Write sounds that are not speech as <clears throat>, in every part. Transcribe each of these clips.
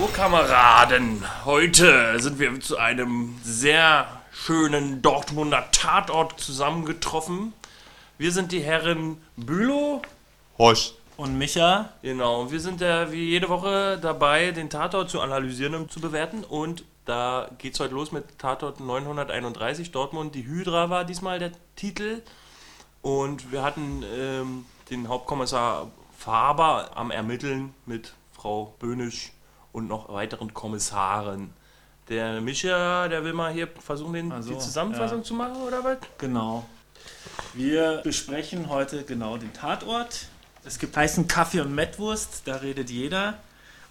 So, Kameraden, heute sind wir zu einem sehr schönen Dortmunder Tatort zusammengetroffen. Wir sind die Herren Bülow. Horst. Und Micha, Genau, und wir sind ja wie jede Woche dabei, den Tatort zu analysieren und zu bewerten. Und da geht's heute los mit Tatort 931 Dortmund. Die Hydra war diesmal der Titel. Und wir hatten ähm, den Hauptkommissar Faber am Ermitteln mit Frau Böhnisch und noch weiteren Kommissaren. Der Micha, der will mal hier versuchen, den, Ach so, die Zusammenfassung ja. zu machen, oder was? genau. Wir besprechen heute genau den Tatort. Es gibt heißen Kaffee und Mettwurst, da redet jeder.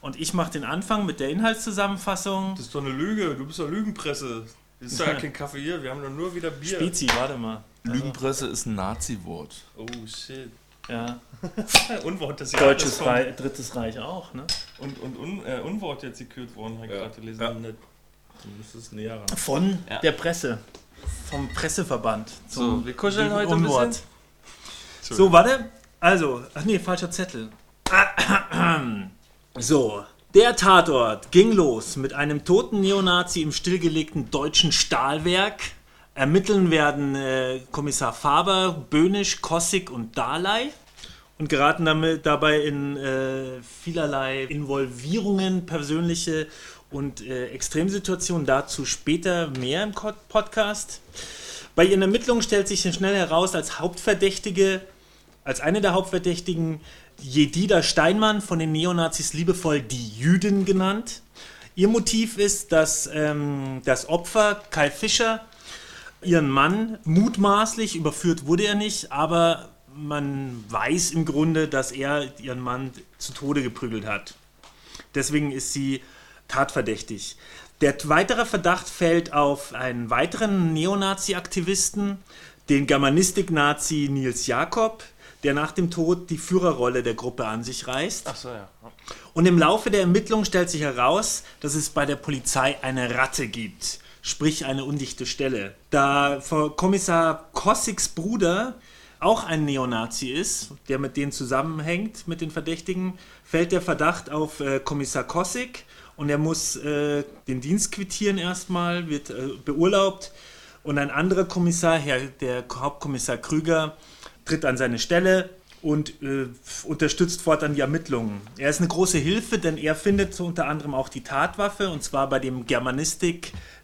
Und ich mache den Anfang mit der Inhaltszusammenfassung. Das ist doch eine Lüge, du bist doch Lügenpresse. Das ist ja <laughs> kein Kaffee hier, wir haben doch nur wieder Bier. Spezi, warte mal. Lügenpresse ist ein Nazi-Wort. Oh shit. Ja. <laughs> Unwort des Deutsches vom- Reich, Drittes Reich auch, ne? Und, und un, äh, Unwort jetzt gekürt worden, habe ich Ja. gerade gelesen. Ja. Nicht. Du müsstest näher ran. Von Ja. der Presse. Vom Presseverband. So, wir kuscheln heute ein Unwort. bisschen. So, warte. Also, ach nee, falscher Zettel. <clears throat> So, der Tatort ging los mit einem toten Neonazi im stillgelegten deutschen Stahlwerk. Ermitteln werden äh, Kommissar Faber, Böhnisch, Kossig und Daley und geraten damit dabei in äh, vielerlei Involvierungen, persönliche und äh, Extremsituationen. Dazu später mehr im Podcast. Bei ihren Ermittlungen stellt sich schnell heraus, als Hauptverdächtige, als eine der Hauptverdächtigen, Jedida Steinmann, von den Neonazis liebevoll die Jüdin genannt. Ihr Motiv ist, dass ähm, das Opfer, Kai Fischer, ihren Mann mutmaßlich, überführt wurde er nicht, aber man weiß im Grunde, dass er ihren Mann zu Tode geprügelt hat. Deswegen ist sie tatverdächtig. Der weitere Verdacht fällt auf einen weiteren Neonazi-Aktivisten, den Germanistik-Nazi Nils Jakob, der nach dem Tod die Führerrolle der Gruppe an sich reißt. Achso, ja. Und im Laufe der Ermittlungen stellt sich heraus, dass es bei der Polizei eine Ratte gibt, sprich eine undichte Stelle. Da Kommissar Kossigs Bruder auch ein Neonazi ist, der mit denen zusammenhängt, mit den Verdächtigen, fällt der Verdacht auf äh, Kommissar Kossig und er muss äh, den Dienst quittieren erstmal, wird äh, beurlaubt und ein anderer Kommissar, Herr, der Hauptkommissar Krüger, tritt an seine Stelle und äh, unterstützt fortan die Ermittlungen. Er ist eine große Hilfe, denn er findet unter anderem auch die Tatwaffe und zwar bei dem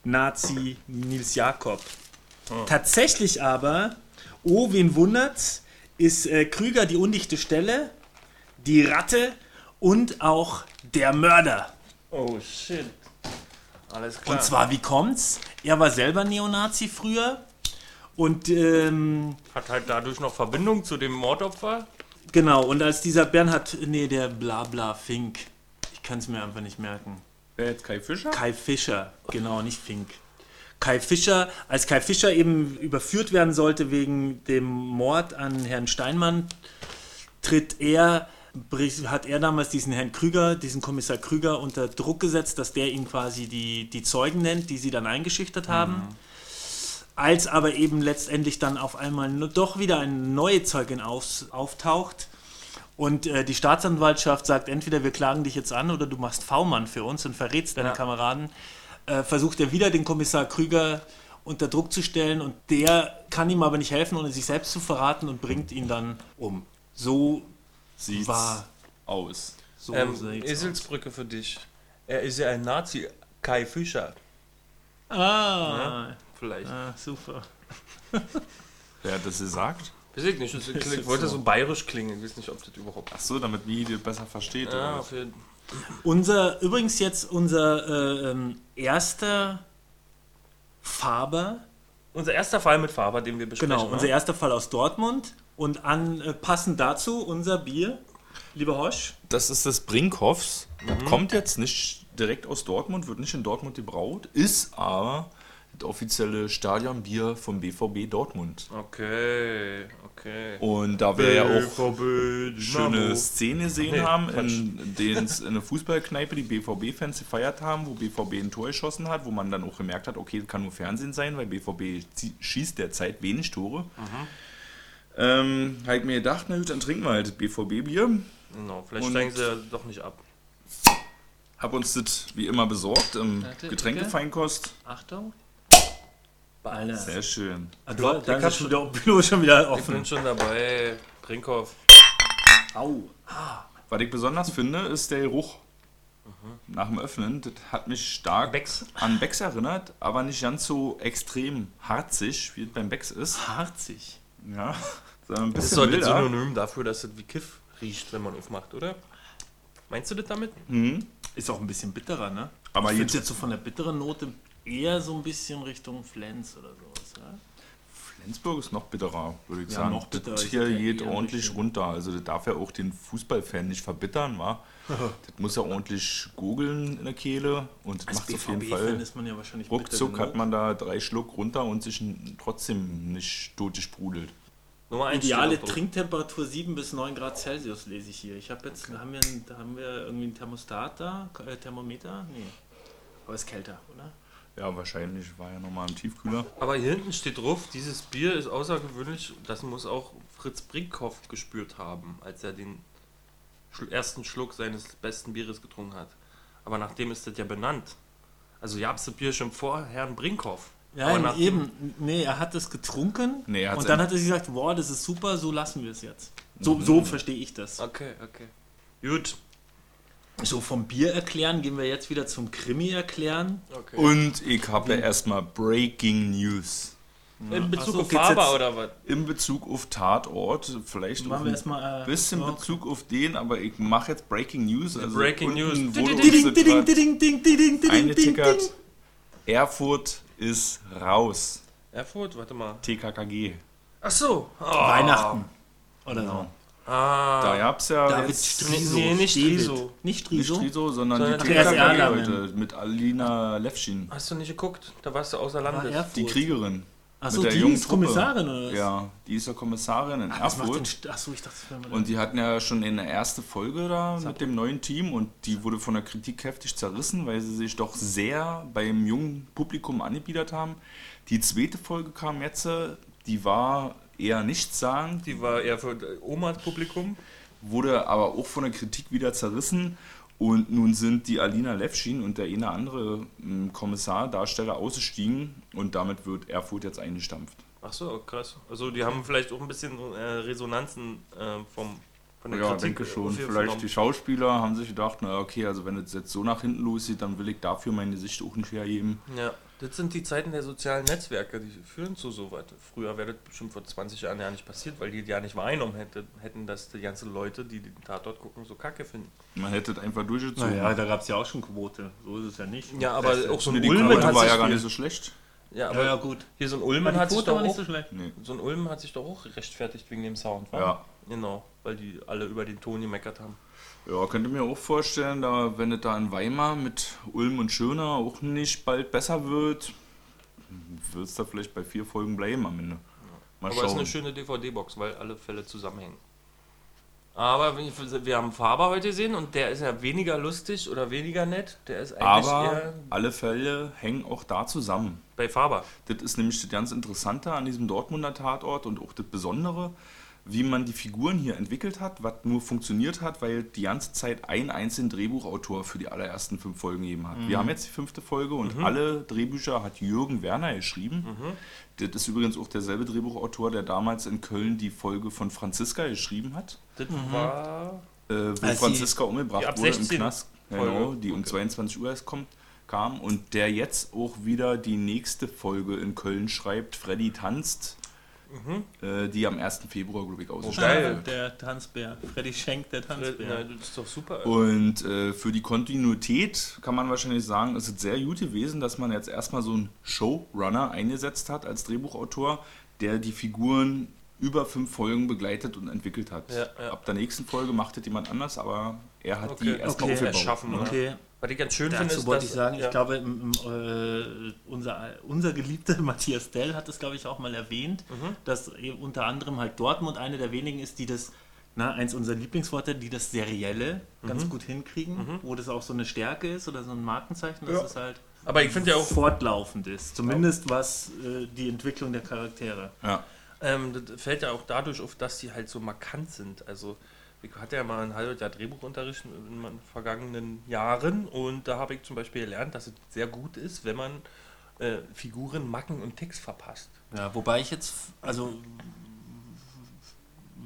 Germanistik-Nazi Nils Jakob. Tatsächlich aber, oh, wen wundert's, ist äh, Krüger die undichte Stelle, die Ratte und auch der Mörder. Oh shit. Alles klar. Und zwar, wie kommt's? Er war selber Neonazi früher und ähm, Hat halt dadurch noch Verbindung zu dem Mordopfer. Genau, und als dieser Bernhard, nee, der Blabla Fink, ich kann es mir einfach nicht merken. Wer jetzt Kai Fischer? Kai Fischer, genau, nicht Fink. Kai Fischer, als Kai Fischer eben überführt werden sollte wegen dem Mord an Herrn Steinmann, tritt er, hat er damals diesen Herrn Krüger, diesen Kommissar Krüger unter Druck gesetzt, dass der ihn quasi die, die Zeugen nennt, die sie dann eingeschüchtert haben. Als aber eben letztendlich dann auf einmal doch wieder eine neue Zeugin auf, auftaucht und äh, die Staatsanwaltschaft sagt, entweder wir klagen dich jetzt an oder du machst V-Mann für uns und verrätst deine Ja. Kameraden, äh, versucht er wieder den Kommissar Krüger unter Druck zu stellen und der kann ihm aber nicht helfen, ohne sich selbst zu verraten und bringt ihn dann um. So Sieht's war. aus. So ähm, sieht's Eselsbrücke für dich. Er ist ja ein Nazi. Kai Fischer. aus. Ah, Vielleicht. ah, super. Wer hat das gesagt? Weiß ich nicht. Das <laughs> klingt, wollte so bayerisch klingen. Ich weiß nicht, ob das überhaupt. Ach so, damit wie ihr besser versteht. Ja, auf jeden Unser, übrigens jetzt unser äh, ähm, erster Faber, Unser erster Fall mit Faber, den wir besprechen. genau, unser erster Fall aus Dortmund und an, äh, passend dazu unser Bier, lieber Hosch. Das ist das Brinkhoffs. Mhm. Kommt jetzt nicht direkt aus Dortmund, wird nicht in Dortmund gebraut, ist aber das offizielle Stadionbier vom BVB Dortmund. Okay, okay. Und da wir ja auch schöne. Szene gesehen Nee, haben, in denen es <laughs> in einer Fußballkneipe die BVB-Fans gefeiert haben, wo BVB ein Tor geschossen hat, wo man dann auch gemerkt hat, okay, das kann nur Fernsehen sein, weil BVB schießt derzeit wenig Tore. Ähm, halt mir gedacht, na gut, dann trinken wir halt BVB-Bier. Genau, vielleicht Und- steigen sie ja doch nicht ab. Hab uns das wie immer besorgt im Getränkefeinkost. Achtung. Alter. Sehr schön. Ah, Ich du, glaub, dann ich hab ist schon wieder, Pilot schon wieder Ich offen. bin schon dabei. Brinkhoff. Au. Was ich besonders finde, ist der Geruch. Nach dem Öffnen, das hat mich stark Becks. an Becks erinnert, aber nicht ganz so extrem harzig, wie es beim Becks ist. Harzig. Ja, <laughs> sondern ein Das ist bisschen doch das milder. Synonym dafür, dass es wie Kiff riecht, wenn man aufmacht, oder? Meinst du das damit? Mhm. Ist auch ein bisschen bitterer, ne? Aber ich finde jetzt so von der bitteren Note eher so ein bisschen Richtung Flens oder sowas. Ja? Flensburg ist noch bitterer, würde ich Ja, sagen. noch bitterer. Das hier geht ordentlich Richtung- runter. Also das darf ja auch den Fußballfan nicht verbittern, wa? <laughs> das muss ja ordentlich gurgeln in der Kehle und das Als macht auf jeden Fall. ist man ja wahrscheinlich Ruckzuck bitter hat man da drei Schluck runter und sich trotzdem nicht 1 Ideale Trinktemperatur 7 bis 9 Grad Celsius lese ich hier. Ich habe jetzt, haben wir, haben wir irgendwie ein Thermostat da? Äh, Thermometer? Nee. Aber ist kälter, oder? Ja, wahrscheinlich war ja nochmal im Tiefkühler. Aber hier hinten steht drauf, dieses Bier ist außergewöhnlich. Das muss auch Fritz Brinkhoff gespürt haben, als er den ersten Schluck seines besten Bieres getrunken hat. Aber nachdem ist das ja benannt. Also gab es das Bier schon vor Herrn Brinkhoff. Ja, eben. Nee, er hat es getrunken Nee, er und dann hat er sich gesagt, boah, das ist super, so lassen wir es jetzt. So, so verstehe ich das. Okay, okay. Gut. So vom Bier erklären gehen wir jetzt wieder zum Krimi erklären. okay. Und ich habe ja erstmal Breaking News. In Bezug so, auf Faber jetzt- oder was? In Bezug auf Tatort, vielleicht auch Machen wir erstmal. Äh, bisschen ja, Bezug auf den, aber ich mache jetzt Breaking News. Also Breaking News. wurde uns Ding, das ding, grad ding, ding, ding, ding, ding, ding, Eingetickert. ding. Erfurt ist raus. Erfurt, warte mal. TKKG. Ach so. Oh. Weihnachten. Oder so. Ah. Da gab es ja David jetzt Striso. Nee, nicht. Striso. Nicht nicht Striso? Striso, sondern, Sondern die TKKG-Leute mit Alina Levschin. Hast du nicht geguckt? Da warst du außer Landes. Erfurt. Die Kriegerin. Achso, mit der die jungen ist Truppe. Kommissarin oder was? Ja, die ist ja Kommissarin in denn, Erfurt. St- Achso, ich dachte, das Und die hatten ja schon in der ersten Folge da mit dem neuen Team und die wurde von der Kritik heftig zerrissen, weil sie sich doch sehr beim jungen Publikum angebiedert haben. Die zweite Folge kam jetzt, die war eher nichtssagend, Die war eher für Omas Publikum. wurde aber auch von der Kritik wieder zerrissen. Und nun sind die Alina Levschin und der eine andere ähm, Kommissar, Darsteller ausgestiegen und damit wird Erfurt jetzt eingestampft. Ach so, krass. Also die haben vielleicht auch ein bisschen äh, Resonanzen äh, vom, von der Ja, Kritik denke schon. Vielleicht die Schauspieler haben sich gedacht, na okay, also wenn es jetzt so nach hinten losgeht, dann will ich dafür mein Gesicht auch nicht hergeben. Ja, das sind die Zeiten der sozialen Netzwerke, die führen zu so weit. Früher wäre das bestimmt vor 20 Jahren ja nicht passiert, weil die ja nicht wahrgenommen hätte, hätten, dass die ganzen Leute, die den Tatort gucken, so kacke finden. Man hätte es einfach durchgezogen. Naja, da gab es ja auch schon Quote. So ist es ja nicht. Ja, aber auch so ein die Ulmen Quote war ja gar nicht so schlecht. Ja, Ja, aber ja, gut. hier so ein Ulmen die hat sich doch auch, so schlecht. Nee. so ein Ulmen hat sich doch auch rechtfertigt wegen dem Sound, wa? Ja. Genau, weil die alle über den Ton gemeckert haben. Ja, könnte mir auch vorstellen, da, wenn es da in Weimar mit Ulm und Schöner auch nicht bald besser wird, wird es da vielleicht bei vier Folgen bleiben am Ende. Mal Aber es ist eine schöne DVD-Box, weil alle Fälle zusammenhängen. Aber wir haben Faber heute gesehen und der ist ja weniger lustig oder weniger nett. Der ist eigentlich Aber alle Fälle hängen auch da zusammen. bei Faber. Das ist nämlich das ganz Interessante an diesem Dortmunder Tatort und auch das Besondere, wie man die Figuren hier entwickelt hat, was nur funktioniert hat, weil die ganze Zeit ein einzelnen Drehbuchautor für die allerersten fünf Folgen gegeben hat. Wir haben jetzt die fünfte Folge und alle Drehbücher hat Jürgen Werner geschrieben. Das ist übrigens auch derselbe Drehbuchautor, der damals in Köln die Folge von Franziska geschrieben hat, Das war. äh, wo Als sie- Franziska die umgebracht ab wurde 16 im Knast. Genau, die um 22 Uhr erst kommt, kam und der jetzt auch wieder die nächste Folge in Köln schreibt, Freddy tanzt, äh, die am 1. Februar, glaube ich, ausgestrahlt geil. wird. Der Tanzbär. Freddy Schenk, der Tanzbär. Na, das ist doch super. Und äh, für die Kontinuität kann man wahrscheinlich sagen, es ist sehr gut gewesen, dass man jetzt erstmal so einen Showrunner eingesetzt hat als Drehbuchautor, der die Figuren über fünf Folgen begleitet und entwickelt hat. Ja, ja. Ab der nächsten Folge macht es jemand anders, aber er hat die Okay. erstmal Okay. aufgebaut. Erschaffen, oder? Okay, Was ich ganz schön finde, dazu ist, wollte dass, ich sagen, ja, ich glaube, im, im, äh, unser, unser geliebter <laughs> Matthias Dell hat es, glaube ich, auch mal erwähnt, Mhm. dass eben unter anderem halt Dortmund eine der wenigen ist, die das, na, eins unserer Lieblingsworte, die das Serielle Mhm. ganz gut hinkriegen, wo das auch so eine Stärke ist oder so ein Markenzeichen, dass Ja. es halt Aber ich finde ja auch, fortlaufend ist. Zumindest was äh, die Entwicklung der Charaktere. Ja. Ähm, das fällt ja auch dadurch auf, dass die halt so markant sind. Also ich hatte ja mal ein halbes Jahr Drehbuchunterricht in meinen vergangenen Jahren und da habe ich zum Beispiel gelernt, dass es sehr gut ist, wenn man äh, Figuren, Macken und Text verpasst. Ja, wobei ich jetzt, also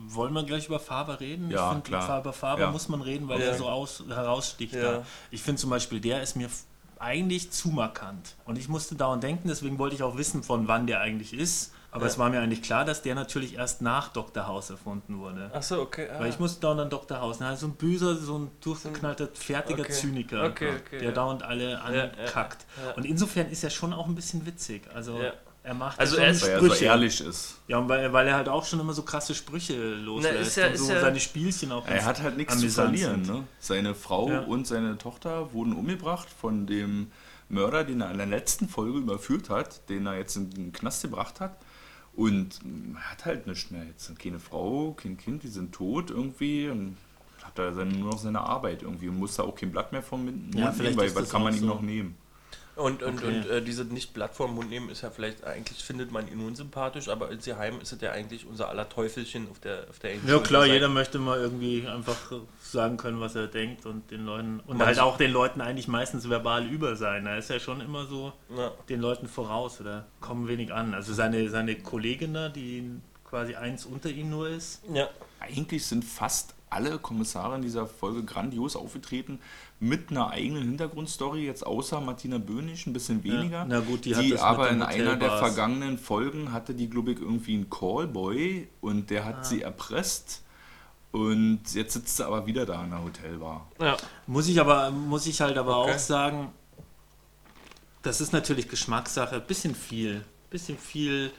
wollen wir gleich über Faber reden? Ja, ich find, klar. Über Faber Ja. muss man reden, weil Ja. er so aus, heraussticht. Ja. Da. Ich finde zum Beispiel, der ist mir eigentlich zu markant. Und ich musste dauernd denken, deswegen wollte ich auch wissen, von wann der eigentlich ist. Aber Ja. es war mir eigentlich klar, dass der natürlich erst nach Dr. House erfunden wurde. Achso, okay. ah. Weil ich musste dauernd an Dr. House. Na, so ein böser, so ein durchgeknallter, fertiger Okay. Zyniker, Okay, okay, der ja. dauernd alle Ja, ja, ankackt. ja. Und insofern ist er schon auch ein bisschen witzig. Also Ja. er macht Also schon er ist- Weil er so Sprüche. ehrlich ist. Ja, und weil, weil er halt auch schon immer so krasse Sprüche loslässt ist ja- und so seine Spielchen auch Er hat halt nichts zu verlieren. Ne? Seine Frau Ja. und seine Tochter wurden umgebracht von dem Mörder, den er in der letzten Folge überführt hat, den er jetzt in den Knast gebracht hat. Und mm, er hat halt nichts mehr. Jetzt keine Frau, kein Kind, die sind tot irgendwie. Und hat er dann nur noch seine Arbeit irgendwie und muss da auch kein Blatt mehr vom Mund Ja, nehmen, weil was kann man auch ihm so. noch nehmen? Und, und, Okay. und äh, diese nicht Blatt vor den Mund nehmen ist ja vielleicht, eigentlich findet man ihn unsympathisch, aber insgeheim ist es ja eigentlich unser aller Teufelchen auf der auf der Ja klar, Seite. jeder möchte mal irgendwie einfach sagen können, was er denkt und den Leuten und Manche- halt auch den Leuten eigentlich meistens verbal über sein. Er ist ja schon immer so Ja. den Leuten voraus oder kommen wenig an. Also seine, seine Kollegin da, die quasi eins unter ihm nur ist. ja. Eigentlich sind fast alle Kommissare in dieser Folge grandios aufgetreten mit einer eigenen Hintergrundstory, jetzt außer Martina Bönig ein bisschen weniger. na gut, die hat das mit aber in einer der vergangenen Folgen hatte die, glaube ich, irgendwie einen Callboy und der hat Ah. sie erpresst. Und jetzt sitzt sie aber wieder da in der Hotelbar. ja. Muss ich aber, muss ich halt aber Okay. auch sagen, das ist natürlich Geschmackssache, bisschen viel, bisschen viel.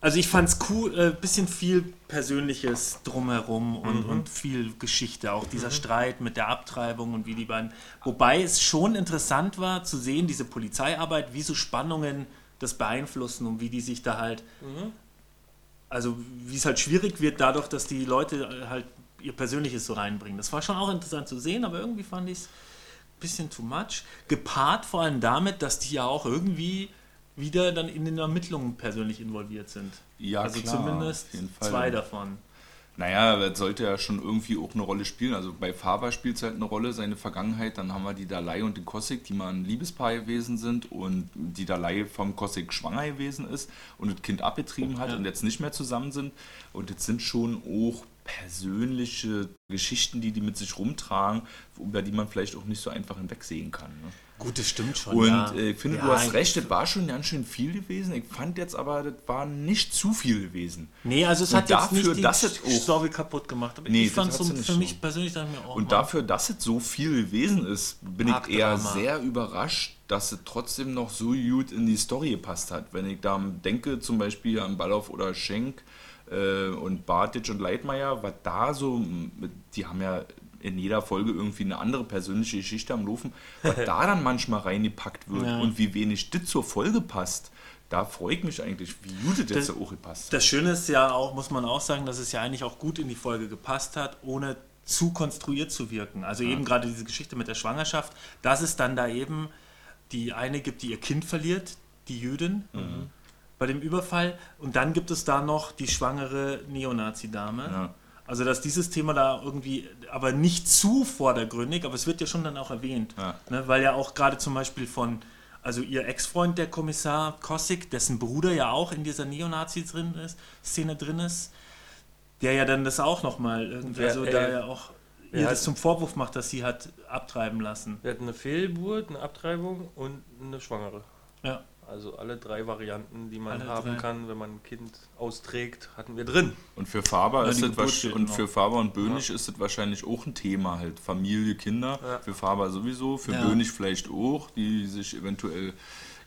Also ich fand's cool, äh, bisschen viel Persönliches drumherum und, Mhm. und viel Geschichte, auch dieser Streit mit der Abtreibung und wie die beiden. Wobei es schon interessant war zu sehen, diese Polizeiarbeit, wie so Spannungen das beeinflussen und wie die sich da halt, Mhm. also wie es halt schwierig wird dadurch, dass die Leute äh, halt ihr Persönliches so reinbringen. Das war schon auch interessant zu sehen, aber irgendwie fand ich es ein bisschen too much. Gepaart vor allem damit, dass die ja auch irgendwie wieder dann in den Ermittlungen persönlich involviert sind. Ja, also klar, zumindest zwei davon. Naja, das sollte ja schon irgendwie auch eine Rolle spielen. Also bei Faber spielt es halt eine Rolle, seine Vergangenheit. Dann haben wir die Dalai und den Kossig, die mal ein Liebespaar gewesen sind und die Dalai vom Kossig schwanger gewesen ist und das Kind abgetrieben hat Ja. und jetzt nicht mehr zusammen sind. Und das sind schon auch persönliche Geschichten, die die mit sich rumtragen, über die man vielleicht auch nicht so einfach hinwegsehen kann. Ne? Gut, das stimmt schon. Und ja. äh, ich finde, ja, du hast recht, das war schon ganz schön viel gewesen. Ich fand jetzt aber, das war nicht zu viel gewesen. Nee, also es Und hat jetzt dafür, nicht die dass es auch- Story kaputt gemacht. Aber Nee, ich das fand hat so für mich persönlich, dachte ich mir, oh, Und Mann. dafür, dass es so viel gewesen ist, bin ich eher Drama. sehr überrascht, dass es trotzdem noch so gut in die Story gepasst hat. Wenn ich da denke, zum Beispiel an Ballauf oder Schenk und Bartic und Leitmeier, was da so, die haben ja in jeder Folge irgendwie eine andere persönliche Geschichte am Laufen, was <laughs> da dann manchmal reingepackt wird Ja. und wie wenig das zur Folge passt. Da freue ich mich eigentlich, wie gut das jetzt Das- auch gepasst hat. Das Schöne ist ja auch, muss man auch sagen, dass es ja eigentlich auch gut in die Folge gepasst hat, ohne zu konstruiert zu wirken. Also eben gerade diese Geschichte mit der Schwangerschaft, dass es dann da eben die eine gibt, die ihr Kind verliert, die Jüdin, bei dem Überfall. Und dann gibt es da noch die schwangere Neonazi-Dame. Ja. Also dass dieses Thema da irgendwie, aber nicht zu vordergründig, aber es wird ja schon dann auch erwähnt. Ja. Ne, weil ja auch gerade zum Beispiel von, also ihr Ex-Freund, der Kommissar Kossig, dessen Bruder ja auch in dieser Neonazi drin ist, Szene drin ist, der ja dann das auch nochmal irgendwie, Ja, also ey, da ja auch ihr das zum Vorwurf macht, dass sie hat abtreiben lassen. Wir hatten eine Fehlgeburt, eine Abtreibung und eine Schwangere. Ja. Also alle drei Varianten, die man Alle haben drei. kann, wenn man ein Kind austrägt, hatten wir drin. Und für Faber Ja, ist steht und für Faber und Bönig ist das wahrscheinlich auch ein Thema halt Familie, Kinder. Ja. Für Faber sowieso, für Ja. Bönig vielleicht auch, die sich eventuell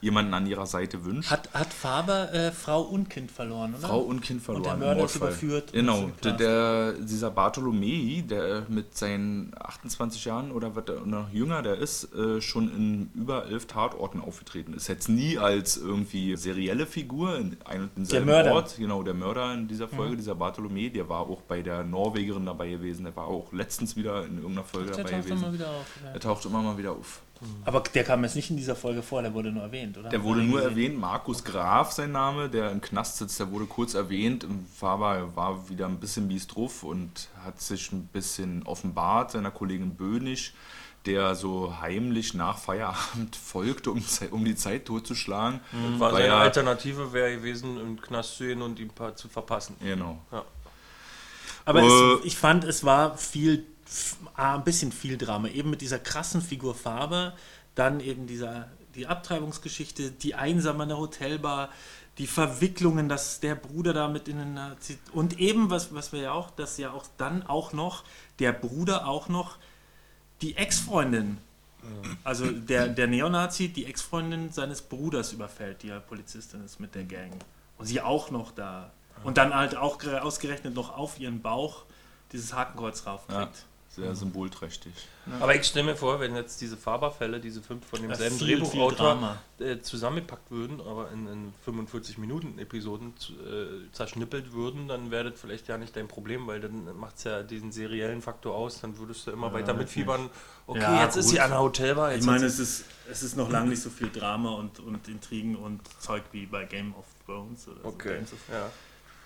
jemanden an ihrer Seite wünscht. Hat, hat Faber äh, Frau und Kind verloren, oder? Frau und Kind verloren. der im Mörder ist überführt und Genau, der, der, dieser Bartolomei, der mit seinen 28 Jahren oder was der noch jünger der ist, äh, schon in über elf Tatorten aufgetreten ist. Jetzt nie als irgendwie serielle Figur in einem und denselben Mörder. Mhm. Ort. Genau, der Mörder in dieser Folge, dieser Bartolomei, der war auch bei der Norwegerin dabei gewesen. Der war auch letztens wieder in irgendeiner Folge Der dabei taucht gewesen. auf. Ja. Er taucht immer mal wieder auf. Aber der kam jetzt nicht in dieser Folge vor, der wurde nur erwähnt, oder? Der wurde nur gesehen? erwähnt, Markus Graf sein Name, der im Knast sitzt, der wurde kurz erwähnt. Faber war wieder ein bisschen mies drauf und hat sich ein bisschen offenbart seiner Kollegin Bönig, der so heimlich nach Feierabend <laughs> folgte, um, um die Zeit totzuschlagen. War Weil seine er- Alternative wäre gewesen, im Knast zu gehen und ihn paar zu verpassen. Genau. Aber Äh, es, ich fand, es war viel, ah, ein bisschen viel Drama. Eben mit dieser krassen Figur Faber, dann eben dieser, die Abtreibungsgeschichte, die Einsame an der Hotelbar, die Verwicklungen, dass der Bruder da mit in den Nazi und eben, was, was wir ja auch, dass ja auch dann auch noch der Bruder auch noch die Ex-Freundin, also der, der Neonazi, die Ex-Freundin seines Bruders überfällt, die ja Polizistin ist mit der Gang. Und sie auch noch da. Und dann halt auch gere- ausgerechnet noch auf ihren Bauch dieses Hakenkreuz Ja, raufkriegt. Sehr symbolträchtig. Aber ich stelle mir vor, wenn jetzt diese Faberfälle, diese fünf von demselben ist viel, Drehbuchautor äh, zusammengepackt würden, aber in, in 45 Minuten Episoden zu, äh, zerschnippelt würden, dann wäre das vielleicht ja nicht dein Problem, weil dann macht es ja diesen seriellen Faktor aus, dann würdest du immer Ja, weiter mitfiebern. Okay, Ja, jetzt ist gut. sie an der Hotelbar. Jetzt Ich meine, es ist, es ist noch lange nicht so viel Drama und, und Intrigen und Zeug wie bei Game of Thrones oder so. okay, of ja.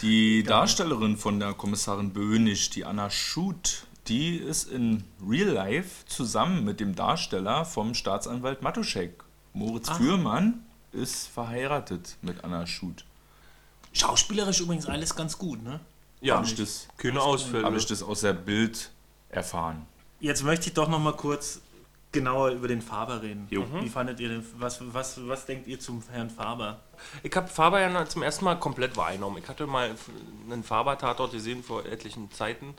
Die Darstellerin von der Kommissarin Bönig, die Anna Schut, die ist in Real Life zusammen mit dem Darsteller vom Staatsanwalt Matuschek. Moritz Ah. Fürmann ist verheiratet mit Anna Schut. Schauspielerisch übrigens alles ganz gut, ne? Ja, Habe ich, das- keine Ausfälle. hab ich das aus der Bild erfahren. Jetzt möchte ich doch noch mal kurz genauer über den Faber reden. Jo. Wie fandet ihr den, was, was, was denkt ihr zum Herrn Faber? Ich habe Faber ja noch zum ersten Mal komplett wahrgenommen. Ich hatte mal einen Faber-Tatort gesehen vor etlichen Zeiten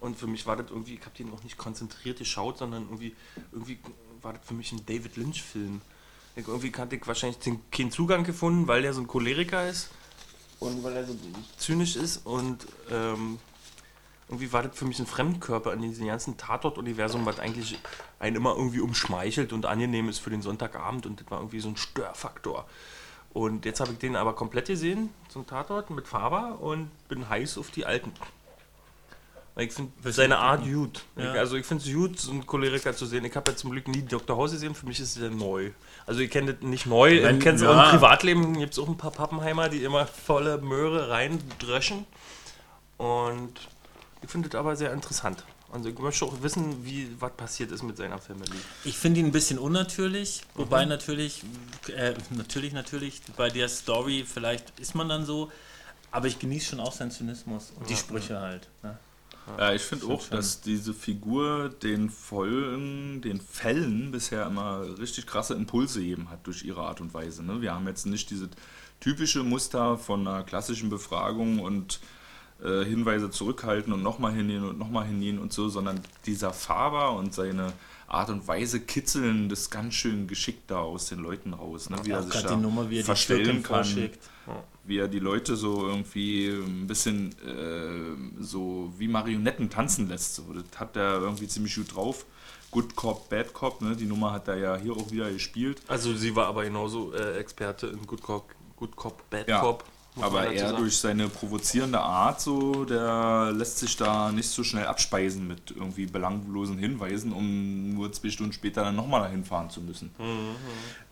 und für mich war das irgendwie, ich habe den noch nicht konzentriert geschaut, sondern irgendwie, irgendwie war das für mich ein David Lynch-Film. Irgendwie hatte ich wahrscheinlich den, keinen Zugang gefunden, weil der so ein Choleriker ist und weil er so zynisch ist und ähm, irgendwie war das für mich ein Fremdkörper in diesem ganzen Tatort-Universum, was eigentlich einen immer irgendwie umschmeichelt und angenehm ist für den Sonntagabend und das war irgendwie so ein Störfaktor. Und jetzt habe ich den aber komplett gesehen, zum Tatort mit Faber und bin heiß auf die alten. Ich finde seine Art gut. Ja. Also ich finde es gut, so einen Choleriker zu sehen. Ich habe ja zum Glück nie Dr. House gesehen, für mich ist er neu. Also ich kenne das nicht neu, Wenn- ich kenne es ja. auch im Privatleben, gibt es auch ein paar Pappenheimer, die immer volle Möhre reindröschen. Und ich finde das aber sehr interessant. Also ich möchte auch wissen, wie was passiert ist mit seiner Family. Ich finde ihn ein bisschen unnatürlich, wobei Mhm. natürlich, äh, natürlich, natürlich, bei der Story vielleicht ist man dann so, aber ich genieße schon auch seinen Zynismus und die Sprüche halt. Ne? Ja, ich finde auch, schon. dass diese Figur den Folgen, den Fällen bisher immer richtig krasse Impulse gegeben hat durch ihre Art und Weise. Ne? Wir haben jetzt nicht diese typische Muster von einer klassischen Befragung und äh, Hinweise zurückhalten und nochmal hingehen und nochmal hingehen und so, sondern dieser Faber und seine Art und Weise kitzeln das ganz schön geschickt da aus den Leuten raus. Ne? Wie er Auch sich gerade da die Nummer, wie er die verstellen kann vorschickt. wie er die Leute so irgendwie ein bisschen äh, so wie Marionetten tanzen lässt. So. Das hat er irgendwie ziemlich gut drauf. Good Cop, Bad Cop, ne? die Nummer hat er ja hier auch wieder gespielt. Also sie war aber genauso äh, Experte in Good Cop, Good Cop Bad Ja. Cop. Muss Aber er sagen. durch seine provozierende Art, so, der lässt sich da nicht so schnell abspeisen mit irgendwie belanglosen Hinweisen, um nur zwei Stunden später dann nochmal dahin fahren zu müssen.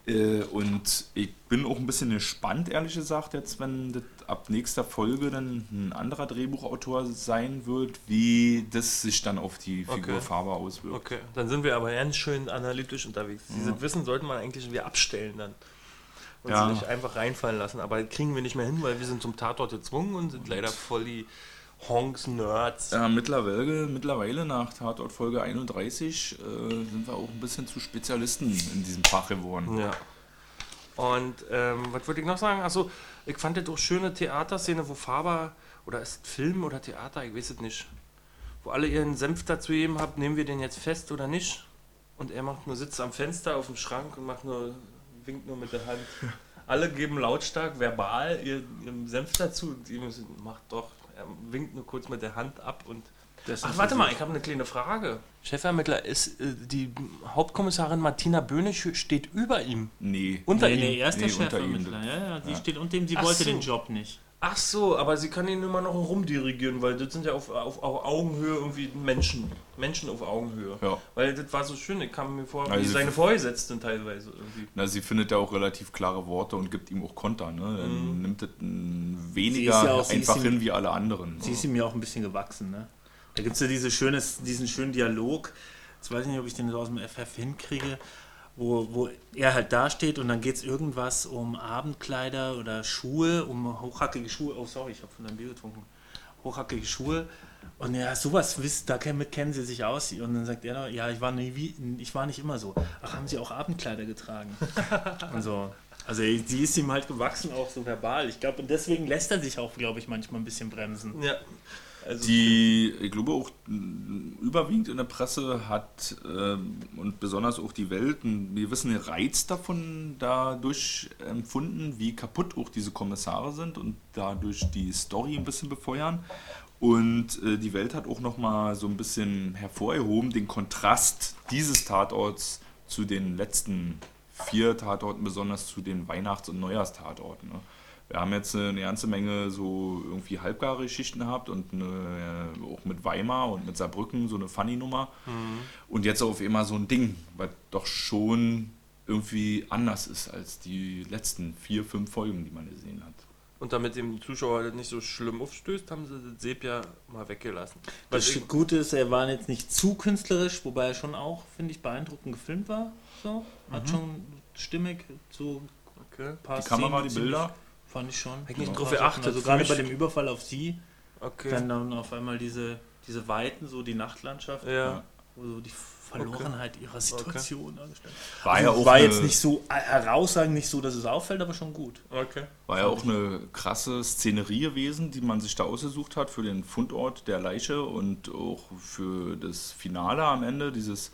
Äh, und ich bin auch ein bisschen gespannt, ehrlich gesagt, jetzt, wenn das ab nächster Folge dann ein anderer Drehbuchautor sein wird, wie das sich dann auf die Figur Okay. Faber auswirkt. Okay, dann sind wir aber ganz schön analytisch unterwegs. Dieses Wissen sollte man eigentlich wieder abstellen dann. Und Ja. sie nicht einfach reinfallen lassen. Aber das kriegen wir nicht mehr hin, weil wir sind zum Tatort gezwungen und sind leider voll die Honks, Nerds. Ja, mittlerweile, mittlerweile nach Tatort Folge 31 äh, sind wir auch ein bisschen zu Spezialisten in diesem Fach geworden. Ja. Und ähm, was würde ich noch sagen? Achso, ich fand das auch schöne Theaterszene, wo Faber, oder ist es Film oder Theater, ich weiß es nicht, wo alle ihren Senf dazu gegeben haben, nehmen wir den jetzt fest oder nicht? Und er macht nur, sitzt am Fenster auf dem Schrank und macht nur, winkt nur mit der Hand. Alle geben lautstark, verbal ihr, ihren Senf dazu und die müssen, macht doch, er winkt nur kurz mit der Hand ab und Das Ach, warte mal, ich habe eine kleine Frage. Chefermittler, ist äh, die Hauptkommissarin Martina Böhnisch steht über ihm. Nee. Unter nee, ihm. nee, er ist der Nee. Chefermittler. Ja, ja, die Ja. steht unter ihm, sie Ach wollte so. den Job nicht. Ach so, aber sie kann ihn immer noch rumdirigieren, weil das sind ja auf, auf, auf Augenhöhe irgendwie Menschen. Menschen auf Augenhöhe. Ja. Weil das war so schön, ich kam mir vor, wie Also seine sie- Vorgesetzten teilweise irgendwie. Na, sie findet ja auch relativ klare Worte und gibt ihm auch Konter. Ne? Dann nimmt es mm, Sie weniger ja auch- einfach ist ihm- hin wie alle anderen. Sie ist ihm ja auch ein bisschen gewachsen, ne? Da gibt es ja diese schönes, diesen schönen Dialog, jetzt weiß ich nicht, ob ich den so aus dem FF hinkriege, wo, wo er halt dasteht und dann geht es irgendwas um Abendkleider oder Schuhe, um hochhackige Schuhe. Oh, sorry, ich habe von deinem Bier getrunken. Hochhackige Schuhe. Und ja, sowas wisst, damit kennen sie sich aus. Und dann sagt er, noch, ja, ich war, nie, wie, ich war nicht immer so. Ach, haben sie auch Abendkleider getragen? <laughs> und so. Also die ist ihm halt gewachsen, auch so verbal. Ich glaube, und deswegen lässt er sich auch, glaube ich, manchmal ein bisschen bremsen. Ja. Also, Die, ich glaube auch überwiegend in der Presse hat ähm, und besonders auch die Welt einen gewissen Reiz davon dadurch empfunden, wie kaputt auch diese Kommissare sind und dadurch die Story ein bisschen befeuern. Und äh, die Welt hat auch nochmal so ein bisschen hervorgehoben, den Kontrast dieses Tatorts zu den letzten vier Tatorten, besonders zu den Weihnachts- und Neujahrstatorten. Ne? Wir haben jetzt eine ganze Menge so irgendwie halbgare Geschichten gehabt und eine, äh, auch mit Weimar und mit Saarbrücken so eine Funny-Nummer. Und jetzt auf immer so ein Ding, was doch schon irgendwie anders ist als die letzten vier, fünf Folgen, die man gesehen hat. und damit dem Zuschauer das nicht so schlimm aufstößt, haben sie das Sepia mal weggelassen. Weil Das Gute ist, er war jetzt nicht zu künstlerisch, wobei er schon auch, finde ich, beeindruckend gefilmt war. So. Hat schon stimmig so okay. Die Kamera, die ziemlich- Bilder. Fand ich schon. Hab ich nicht drauf geachtet. Also gerade bei dem Überfall auf sie, okay. wenn dann auf einmal diese, diese Weiten, so die Nachtlandschaft, ja. wo so die Verlorenheit ihrer Situation dargestellt War ja Also auch war eine, jetzt nicht so äh, herausragend, nicht so, dass es auffällt, aber schon gut. Okay. war ja auch eine krasse Szenerie gewesen, die man sich da ausgesucht hat für den Fundort der Leiche und auch für das Finale am Ende, dieses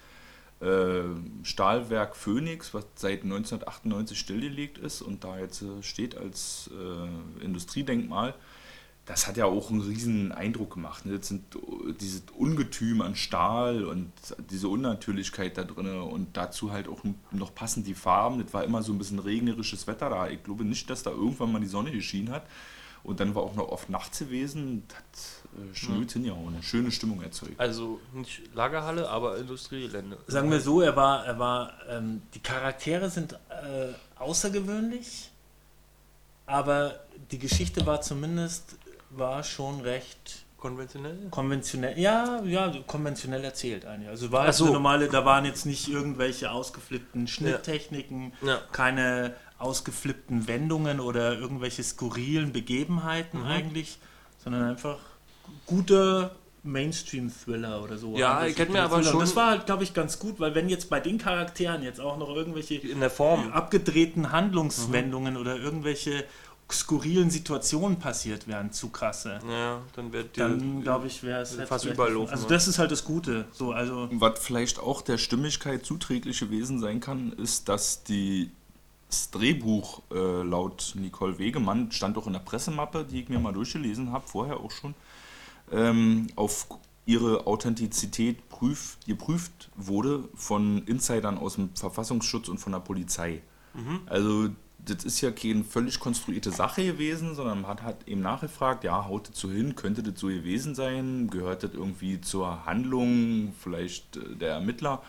Stahlwerk Phoenix, was seit 1998 stillgelegt ist und da jetzt äh, steht als äh, Industriedenkmal. Das hat ja auch einen riesen Eindruck gemacht. Ne? Das sind äh, dieses Ungetüm an Stahl und diese Unnatürlichkeit da drin und dazu halt auch noch passend die Farben. Das war immer so ein bisschen regnerisches Wetter da. Ich glaube nicht, dass da irgendwann mal die Sonne geschienen hat. Und dann war auch noch oft nachts gewesen. Das äh, schon gut hingehauen. Eine schöne Stimmung erzeugt. Also nicht Lagerhalle, aber Industriegelände. Sagen wir so, er war, er war, ähm, die Charaktere sind äh, außergewöhnlich, aber die Geschichte war zumindest, war schon recht Konventionell? konventionell, ja, ja, konventionell erzählt eigentlich. Also war so. eine normale, da waren jetzt nicht irgendwelche ausgeflippten Schnitttechniken, Ja. keine ausgeflippten Wendungen oder irgendwelche skurrilen Begebenheiten Mhm. eigentlich, sondern einfach guter Mainstream-Thriller oder so. Ja, Einfach ich hätte mir Thriller. aber Und schon- Das war halt, glaube ich, ganz gut, weil wenn jetzt bei den Charakteren jetzt auch noch irgendwelche In der Form. abgedrehten Handlungswendungen oder irgendwelche skurrilen Situationen passiert wären, zu krasse. Ja, dann wird die. Dann glaube ich, wäre es fast hätte vielleicht- überall laufen, Also ne? das ist halt das Gute. So, also Was vielleicht auch der Stimmigkeit zuträglich gewesen sein kann, ist, dass die das Drehbuch äh, laut Nicole Wegemann stand auch in der Pressemappe, die ich mir mal durchgelesen habe, vorher auch schon, ähm, auf ihre Authentizität prüf, geprüft wurde von Insidern aus dem Verfassungsschutz und von der Polizei. Also das ist ja keine völlig konstruierte Sache gewesen, sondern man hat, hat eben nachgefragt, ja, haut das so hin, könnte das so gewesen sein, gehört das irgendwie zur Handlung vielleicht äh, der Ermittler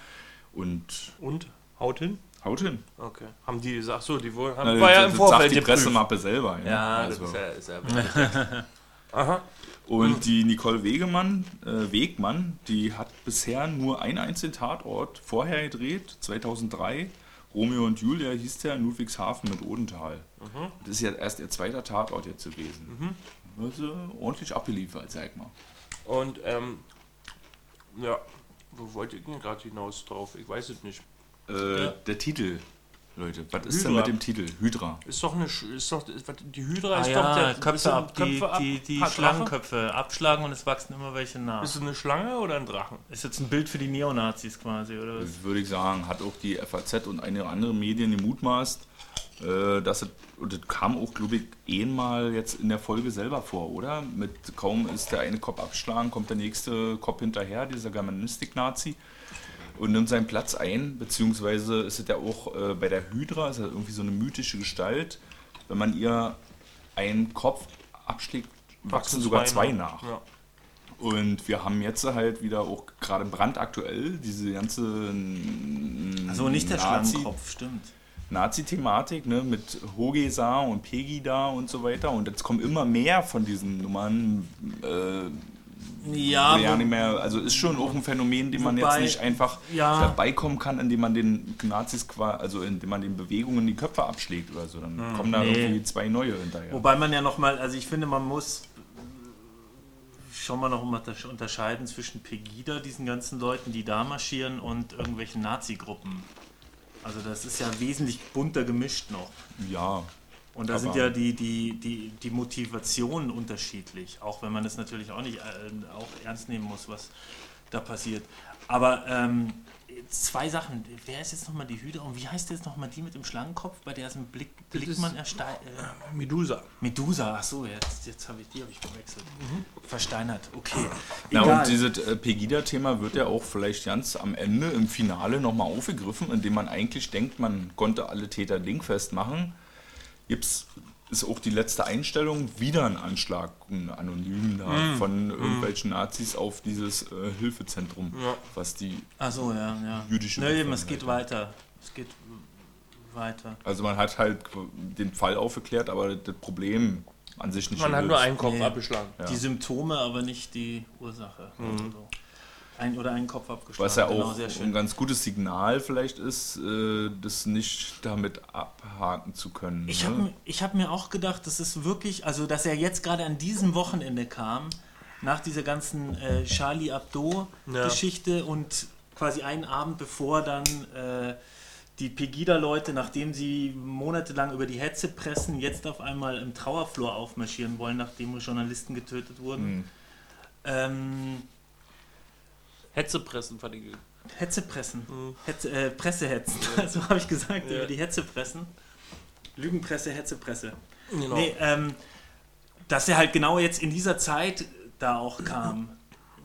und Und? Haut hin? haut hin. Okay. Haben die gesagt, so, die wohl, haben, Na, war ja das- im das Vorfeld sagt die geprüft. Pressemappe selber. Ja, Ja, also. das ist ja, ist ja <laughs> Aha. Und die Nicole Wegemann, äh, Wegmann, die hat bisher nur einen einzigen Tatort vorher gedreht, 2003. Romeo und Julia hieß der in Ludwigshafen mit Odenthal. Das ist ja erst ihr zweiter Tatort jetzt gewesen. Also ordentlich abgeliefert, sag mal. Und, ähm, ja, wo wollte ich denn gerade hinaus drauf? Ich weiß es nicht. Äh, Der Titel, Leute, was ist denn mit dem Titel? Hydra. Ist doch eine, Sch- ist doch, die Hydra ah, ist ja, doch der Köpfe ab, die, Köpfe ab- die, die? Schlangenköpfe abschlagen und es wachsen immer welche nach. Ist es eine Schlange oder ein Drachen? Ist jetzt ein Bild für die Neonazis quasi, oder was? Das würde ich sagen, hat auch die FAZ und einige andere Medien gemutmaßt, äh, dass es, und das kam auch, glaube ich, eh mal jetzt in der Folge selber vor, oder? Mit kaum ist der eine Kopf abschlagen, kommt der nächste Kopf hinterher, dieser Germanistik-Nazi, und nimmt seinen Platz ein, beziehungsweise ist es ja auch äh, bei der Hydra, ist ja irgendwie so eine mythische Gestalt, wenn man ihr einen Kopf abschlägt, wachsen sogar zwei nach. Ja. Und wir haben jetzt halt wieder auch gerade brandaktuell diese ganze Also nicht der Nazi- Schlangenkopf, stimmt. Nazi-Thematik, ne, mit Hogesa und Pegida und so weiter. Und jetzt kommen immer mehr von diesen Nummern. Äh, Ja, ja nicht mehr, also ist schon auch ein Phänomen, dem man jetzt nicht einfach Ja. vorbeikommen kann, indem man den Nazis also indem man den Bewegungen die Köpfe abschlägt oder so. Dann kommen da Nee. irgendwie zwei neue hinterher. Wobei man ja nochmal, also ich finde, man muss schon mal noch unterscheiden zwischen Pegida, diesen ganzen Leuten, die da marschieren, und irgendwelchen Nazi-Gruppen. Also das ist ja wesentlich bunter gemischt noch. ja, Und da Aber- sind ja die, die, die, die Motivationen unterschiedlich, auch wenn man das natürlich auch nicht äh, auch ernst nehmen muss, was da passiert. Aber ähm, zwei Sachen. Wer ist jetzt nochmal die Hydra und wie heißt jetzt nochmal die mit dem Schlangenkopf, bei der es ein Blick, ist- Blickmann ersteigt? Äh, Medusa. Medusa, ach so, jetzt, jetzt habe ich die habe ich verwechselt. Versteinert, okay. Na Egal. und dieses äh, Pegida-Thema wird ja auch vielleicht ganz am Ende im Finale nochmal aufgegriffen, indem man eigentlich denkt, man konnte alle Täter dingfest machen. Gibt's ist auch die letzte Einstellung wieder ein Anschlag, ein anonym da, von irgendwelchen Nazis auf dieses äh, Hilfezentrum, Ja. was die, ach so, ja, ja. Jüdische Nee, eben, es geht halt. weiter. Es geht weiter. also man hat halt den Fall aufgeklärt, aber das Problem an sich nicht Man hat gelöst. nur einen Kopf Nee. abgeschlagen. Ja. Die Symptome, aber nicht die Ursache. Also so. Ein oder einen Kopf abgeschlagen. Was ja genau, auch ein ganz gutes Signal vielleicht ist, äh, das nicht damit abhaken zu können. Ich ne? habe hab mir auch gedacht, das ist wirklich, also dass er jetzt gerade an diesem Wochenende kam, nach dieser ganzen äh, Charlie Hebdo-Geschichte und quasi einen Abend bevor dann äh, die Pegida-Leute, nachdem sie monatelang über die Hetze pressen, jetzt auf einmal im Trauerflor aufmarschieren wollen, nachdem Journalisten getötet wurden. Mhm. Ähm, Hetzepressen fand ich. Hetze pressen. Mhm. Hetze, äh, Pressehetzen. <laughs> so habe ich gesagt, Ja. über die Hetze pressen. Lügenpresse, Hetzepresse. Genau. Nee, ähm, dass er halt genau jetzt in dieser Zeit da auch kam.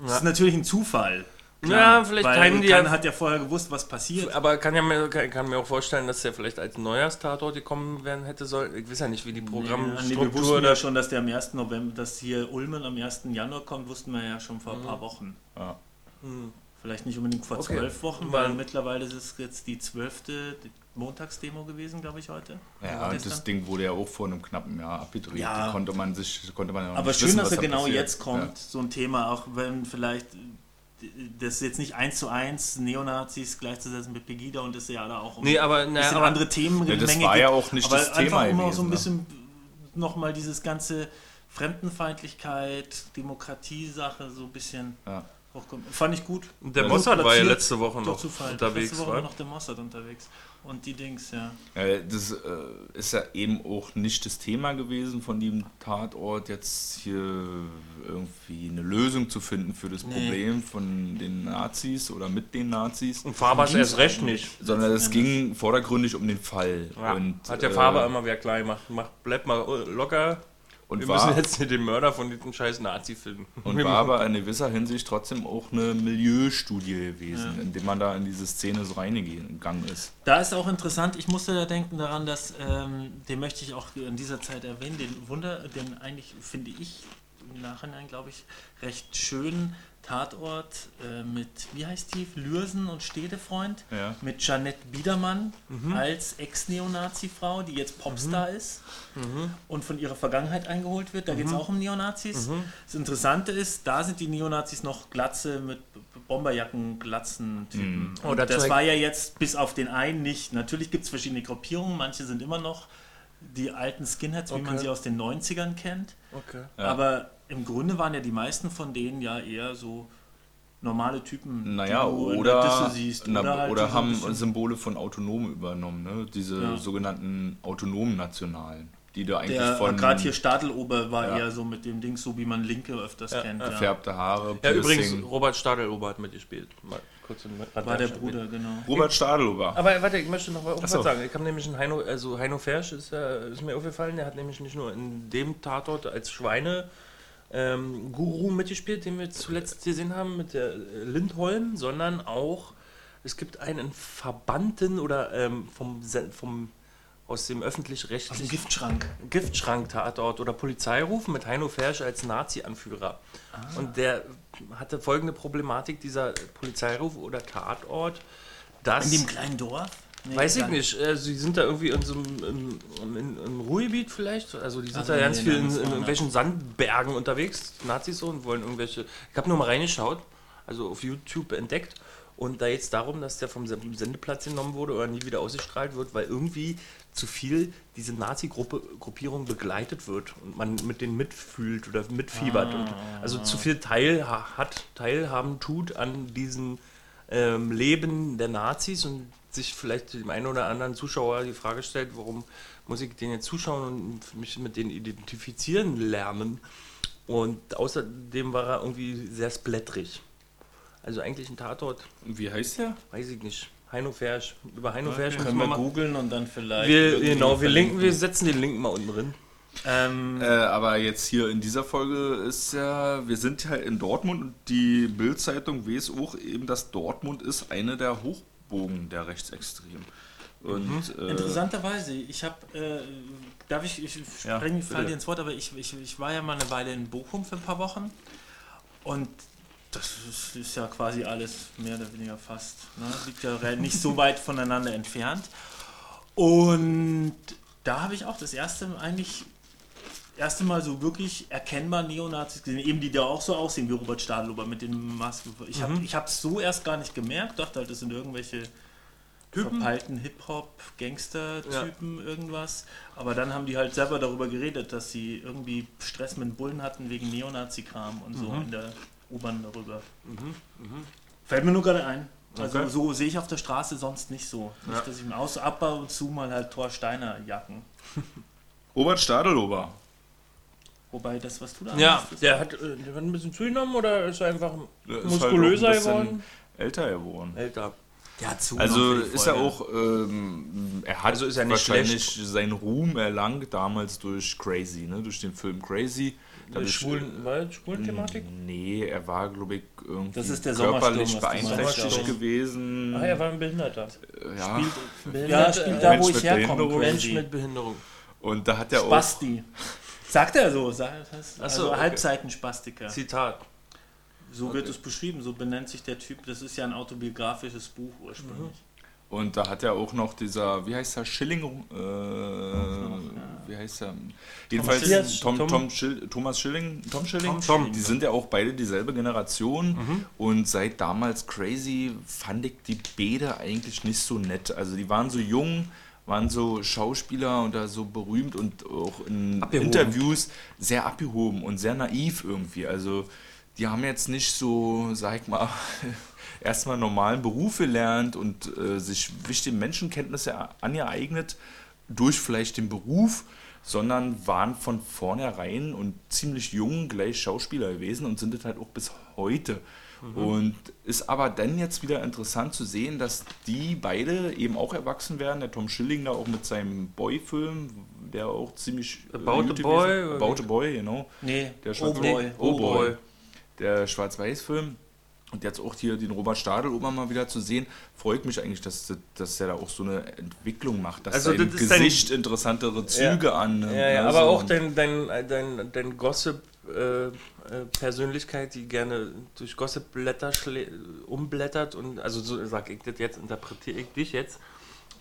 Das Ja. ist natürlich ein Zufall. Ja, vielleicht weil die keiner ja- hat ja vorher gewusst, was passiert. Aber kann, ja mir, kann, kann mir auch vorstellen, dass der vielleicht als Neujahrstatort gekommen werden hätte sollen. Ich weiß ja nicht, wie die Nee, wir Programmstruktur wussten ja schon, dass der am 1. November, dass hier Ulmen am 1. Januar kommt, wussten wir ja schon vor ein paar Wochen. Ja. Hm. Vielleicht nicht unbedingt vor Okay. zwölf Wochen, Weil- weil mittlerweile ist es jetzt die zwölfte Montagsdemo gewesen, glaube ich, heute. Ja, gestern. das Ding wurde ja auch vor einem knappen Jahr abgedreht. Ja. Da konnte man sich, konnte man ja noch Aber schön, wissen, dass er da genau passiert. jetzt kommt, so ein Thema, auch wenn vielleicht das jetzt nicht eins zu eins Neonazis gleichzusetzen mit Pegida und es ja da auch um Nee, aber, ein na, bisschen aber andere Themen Ja, das Menge war ja auch nicht aber das einfach Thema immer so ein ne? bisschen nochmal dieses ganze Fremdenfeindlichkeit, Demokratie-Sache so ein bisschen Ja. Hochkommt. Fand ich gut. der Mossad war ja letzte Woche noch Zufall. unterwegs. Letzte Woche War. noch der Mossad unterwegs. Und die Dings, ja. Ja, das äh, ist ja eben auch nicht das Thema gewesen von dem Tatort, jetzt hier irgendwie eine Lösung zu finden für das Nee. Problem von den Nazis oder mit den Nazis, Und Fabers erst recht nicht. sondern es ging vordergründig um den Fall. Ja, und, hat der äh, Faber immer wieder klar gemacht. Mach, bleib mal locker. Und Wir war, müssen jetzt den Mörder von diesem scheiß Nazi finden. <laughs> und Wir war aber in gewisser Hinsicht trotzdem auch eine Milieustudie gewesen, Ja. indem man da in diese Szene so reingegangen ist. Da ist auch interessant, ich musste da denken daran, dass, ähm, den möchte ich auch in dieser Zeit erwähnen, den Wunder, den eigentlich finde ich im Nachhinein, glaube ich, recht schönen Tatort äh, mit, wie heißt die, Lürsen und Städtefreund, Ja. mit Janette Biedermann als Ex-Neonazi-Frau, die jetzt Popstar ist und von ihrer Vergangenheit eingeholt wird. Da geht es auch um Neonazis. Das Interessante ist, da sind die Neonazis noch Glatze mit Bomberjacken, Glatzen-Typen. Oh, Und dazu das hängt- war ja jetzt bis auf den einen nicht. Natürlich gibt es verschiedene Gruppierungen, manche sind immer noch die alten Skinheads, wie man Okay. sie aus den 90ern kennt. Okay. Ja. Aber im Grunde waren ja die meisten von denen ja eher so normale Typen. Naja, oder, siehst. na, oder, halt oder haben Symbole von Autonomen übernommen, ne? diese Ja. sogenannten autonomen Nationalen, die du eigentlich Der von gerade hier Stadelober war Ja. eher so mit dem Ding, so wie man Linke öfters Ja, kennt. gefärbte Haare, Ja, übrigens. Robert Stadelober hat mitgespielt. Mal kurz War der Bruder, genau. Robert Stadelober. Aber warte, ich möchte noch was so. sagen. Ich habe nämlich einen Heino, also Heino Fersch ist, äh, ist mir aufgefallen, der hat nämlich nicht nur in dem Tatort als Schweine ähm, Guru mitgespielt, den wir zuletzt gesehen haben mit der äh, Lindholm, sondern auch es gibt einen Verbannten oder ähm, vom, vom aus dem öffentlich-rechtlichen Giftschrank. Giftschrank-Tatort oder Polizeiruf mit Heino Fersch als Nazi-Anführer. Und der hatte folgende Problematik, dieser Polizeiruf oder Tatort, dass... In dem kleinen Dorf? Nee, Weiß ich nicht. Also die sind da irgendwie in so einem im, im, im Ruhrgebiet vielleicht. Also die sind Also da nee, ganz nee, viel in, in irgendwelchen Sandbergen unterwegs, Nazis so, und wollen irgendwelche. Ich habe nur mal reingeschaut, also auf YouTube entdeckt. Und da geht es darum, dass der vom Sen- Sendeplatz genommen wurde oder nie wieder ausgestrahlt wird, weil irgendwie zu viel diese Nazi-Gruppierung begleitet wird und man mit denen mitfühlt oder mitfiebert. und also zu viel Teil hat, Teilhaben tut an diesem ähm, Leben der Nazis und sich vielleicht dem einen oder anderen Zuschauer die Frage stellt, warum muss ich denen jetzt zuschauen und mich mit denen identifizieren lernen. Und außerdem war er irgendwie sehr splättrig. Also eigentlich ein Tatort, Und wie heißt der? weiß ich nicht. Heino Fersch. Über Heino Okay. Fersch Können wir wir mal. googeln und dann vielleicht. Wir, genau, wir verlinken. linken, wir setzen den Link mal unten drin. Ähm, Äh, aber jetzt hier in dieser Folge ist ja, wir sind ja in Dortmund und die Bild-Zeitung weiß auch eben, dass Dortmund ist eine der Hochbogen der Rechtsextremen. Und äh, Interessanterweise, ich habe, äh, darf ich, ich Ja, fall bitte. dir ins Wort, aber ich, ich, ich war ja mal eine Weile in Bochum für ein paar Wochen und das ist, ist ja quasi alles mehr oder weniger fast, ne? liegt ja nicht so <laughs> weit voneinander entfernt. Und da habe ich auch das erste eigentlich erste Mal so wirklich erkennbar Neonazis gesehen, eben die da auch so aussehen wie Robert Stadelober mit den Masken. Ich habe es so erst gar nicht gemerkt, dachte halt, das sind irgendwelche Typen? verpeilten Hip-Hop-Gangster-Typen irgendwas. Aber dann haben die halt selber darüber geredet, dass sie irgendwie Stress mit Bullen hatten wegen Neonazi-Kram und so in der U-Bahn darüber. Fällt mir nur gerade ein. Also Okay. so sehe ich auf der Straße sonst nicht so. Nicht, Ja. dass ich mir aus ab und zu mal halt Thor Steiner Jacken. <laughs> Robert Stadelober. Wobei das, was du da Ja, hast, der hat, äh, der hat ein bisschen zugenommen oder ist er einfach Der ist muskulöser halt auch ein geworden? Älter geworden. Älter. der hat zu Also ist er auch, ähm, er hat Also ist er nicht wahrscheinlich seinen Ruhm erlangt damals durch Crazy, ne? durch den Film Crazy. Die Dadurch- Schwulen, war das Schwulen-Thematik? Nee, er war, glaube ich, irgendwie Das ist der körperlich beeinträchtigt gewesen. Ah, er war ein Behinderter. Ja. Ja, spielt da, Mensch wo ich mit herkomme. Behinderung. Mensch mit Behinderung. Und da hat er auch. Sagt er so. Sagt, Ach so, also okay. Halbseitenspastiker. Zitat. So wird es beschrieben, so benennt sich der Typ. Das ist ja ein autobiografisches Buch ursprünglich. Und da hat er auch noch dieser, wie heißt er, Schilling, äh, wie heißt er? Jedenfalls Schilling. Tom, Tom, Tom- Schill, Thomas Schilling, Tom Schilling. Tom Schilling. Die sind ja auch beide dieselbe Generation. Und seit damals Crazy fand ich die Bäder eigentlich nicht so nett. Also die waren so jung, waren so Schauspieler und da so berühmt und auch in Abgehoben. Interviews sehr abgehoben und sehr naiv irgendwie. Also die haben jetzt nicht so, sag ich mal, <laughs> erstmal normalen Beruf gelernt und äh, sich wichtige Menschenkenntnisse angeeignet durch vielleicht den Beruf, sondern waren von vornherein und ziemlich jung gleich Schauspieler gewesen und sind es halt auch bis heute. Und ist aber dann jetzt wieder interessant zu sehen, dass die beide eben auch erwachsen werden. Der Tom Schilling da auch mit seinem Boy-Film, der auch ziemlich. äh, About gut Boy, oder About a Boy, genau. Nee, Der oh Schwarz- boy. Nee, Oh boy. Der Schwarz-Weiß-Film. Und jetzt auch hier den Robert Stadelober mal wieder zu sehen, freut mich eigentlich, dass, dass er da auch so eine Entwicklung macht, dass Also sein das ist dein- Gesicht interessantere Züge an. Ja, ja, ne, aber auch dein, dein, dein, dein Gossip-Persönlichkeit, die gerne durch Gossip-Blätter umblättert und, also so sag ich das jetzt, interpretiere ich dich jetzt,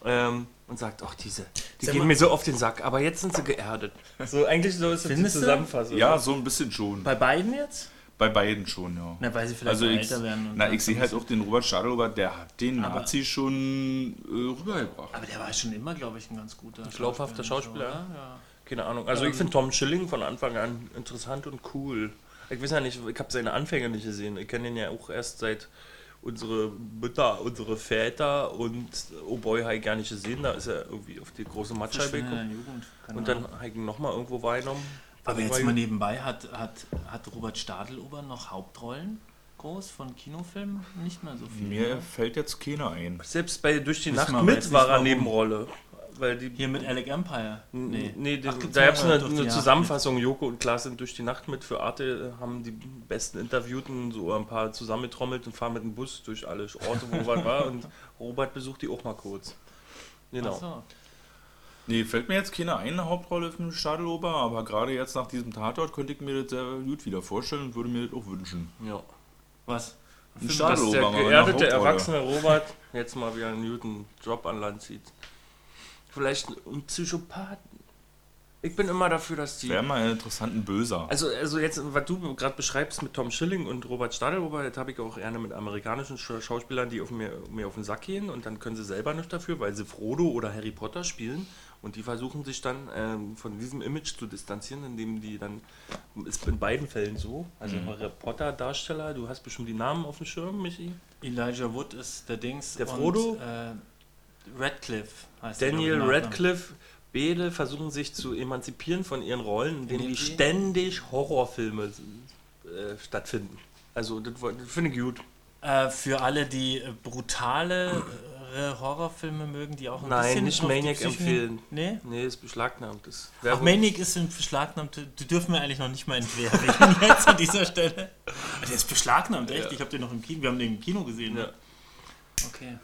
ähm, und sagt, ach diese, die Sag gehen mal- mir so auf den Sack, aber jetzt sind sie geerdet. So, eigentlich so ist das die Findest du? Zusammenfassung. Ja, so ein bisschen schon. Bei beiden jetzt? Bei beiden schon, ja. Na, weil sie vielleicht Also ich, älter werden. und na, ich sehe halt auch den Robert Stadelober, der hat den Aber- Nazi schon äh, rübergebracht. Aber der war schon immer, glaube ich, ein ganz guter glaubhafter Schauspieler. oder? Ja. Keine Ahnung. Also ich finde Tom Schilling von Anfang an interessant und cool. Ich weiß ja nicht, ich habe seine Anfänge nicht gesehen. Ich kenne ihn ja auch erst seit unsere Mütter, unsere Väter und Oh Boy habe ich gar nicht gesehen. Da ist er irgendwie auf die große Matscheibe gekommen. Und dann habe ich ihn nochmal irgendwo wahrgenommen. Aber jetzt mal nebenbei, hat, hat, hat Robert Stadelober noch Hauptrollen groß von Kinofilmen? Nicht mehr so viel. Mir ne? fällt jetzt keiner ein. Selbst bei Durch die Wissen Nacht mit war er warum. Nebenrolle. Weil die Hier mit Alec Empire. Nee, nee Ach, da gab es eine, eine Zusammenfassung. Joko und Klaas sind durch die Nacht mit für Arte, haben die besten Interviewten so ein paar zusammengetrommelt und fahren mit dem Bus durch alle Orte, wo was war. Und Robert besucht die auch mal kurz. Genau. Ach so. Nee, fällt mir jetzt keine eine Hauptrolle für eine Stadeloper, aber gerade jetzt nach diesem Tatort könnte ich mir das sehr gut wieder vorstellen und würde mir das auch wünschen. Ja. Was? Ein Dass Stadeloper der geerdete, erwachsene Robert jetzt mal wieder einen guten Job an Land zieht. Vielleicht ein Psychopath. Ich bin immer dafür, dass die. Wäre mal einen interessanten Böser. Also, also jetzt, was du gerade beschreibst mit Tom Schilling und Robert Stadelhofer, das habe ich auch gerne mit amerikanischen Sch- Schauspielern, die auf mir, mir auf den Sack gehen und dann können sie selber nicht dafür, weil sie Frodo oder Harry Potter spielen und die versuchen sich dann ähm, von diesem Image zu distanzieren, indem die dann, ist in beiden Fällen so, also Harry Potter Darsteller, du hast bestimmt die Namen auf dem Schirm, Michi? Elijah Wood ist der Dings. Der Frodo? Und, äh, Radcliffe heißt Daniel. Radcliffe, beide versuchen sich zu emanzipieren von ihren Rollen, die die- ständig Horrorfilme äh, stattfinden. Also das, das finde ich gut. Äh, für alle, die äh, brutale äh, Horrorfilme mögen, die auch ein Nein, bisschen nicht Maniac empfehlen. Nee? Nee, ist beschlagnahmt. Das Ach, Maniac ist ein beschlagnahmt. Die dürfen wir eigentlich noch nicht mal entwerfen <laughs> jetzt an dieser Stelle. Der ist beschlagnahmt, echt? Ja. Ich habe den noch im Kino. Wir haben den im Kino gesehen. Ja. Ne? Okay.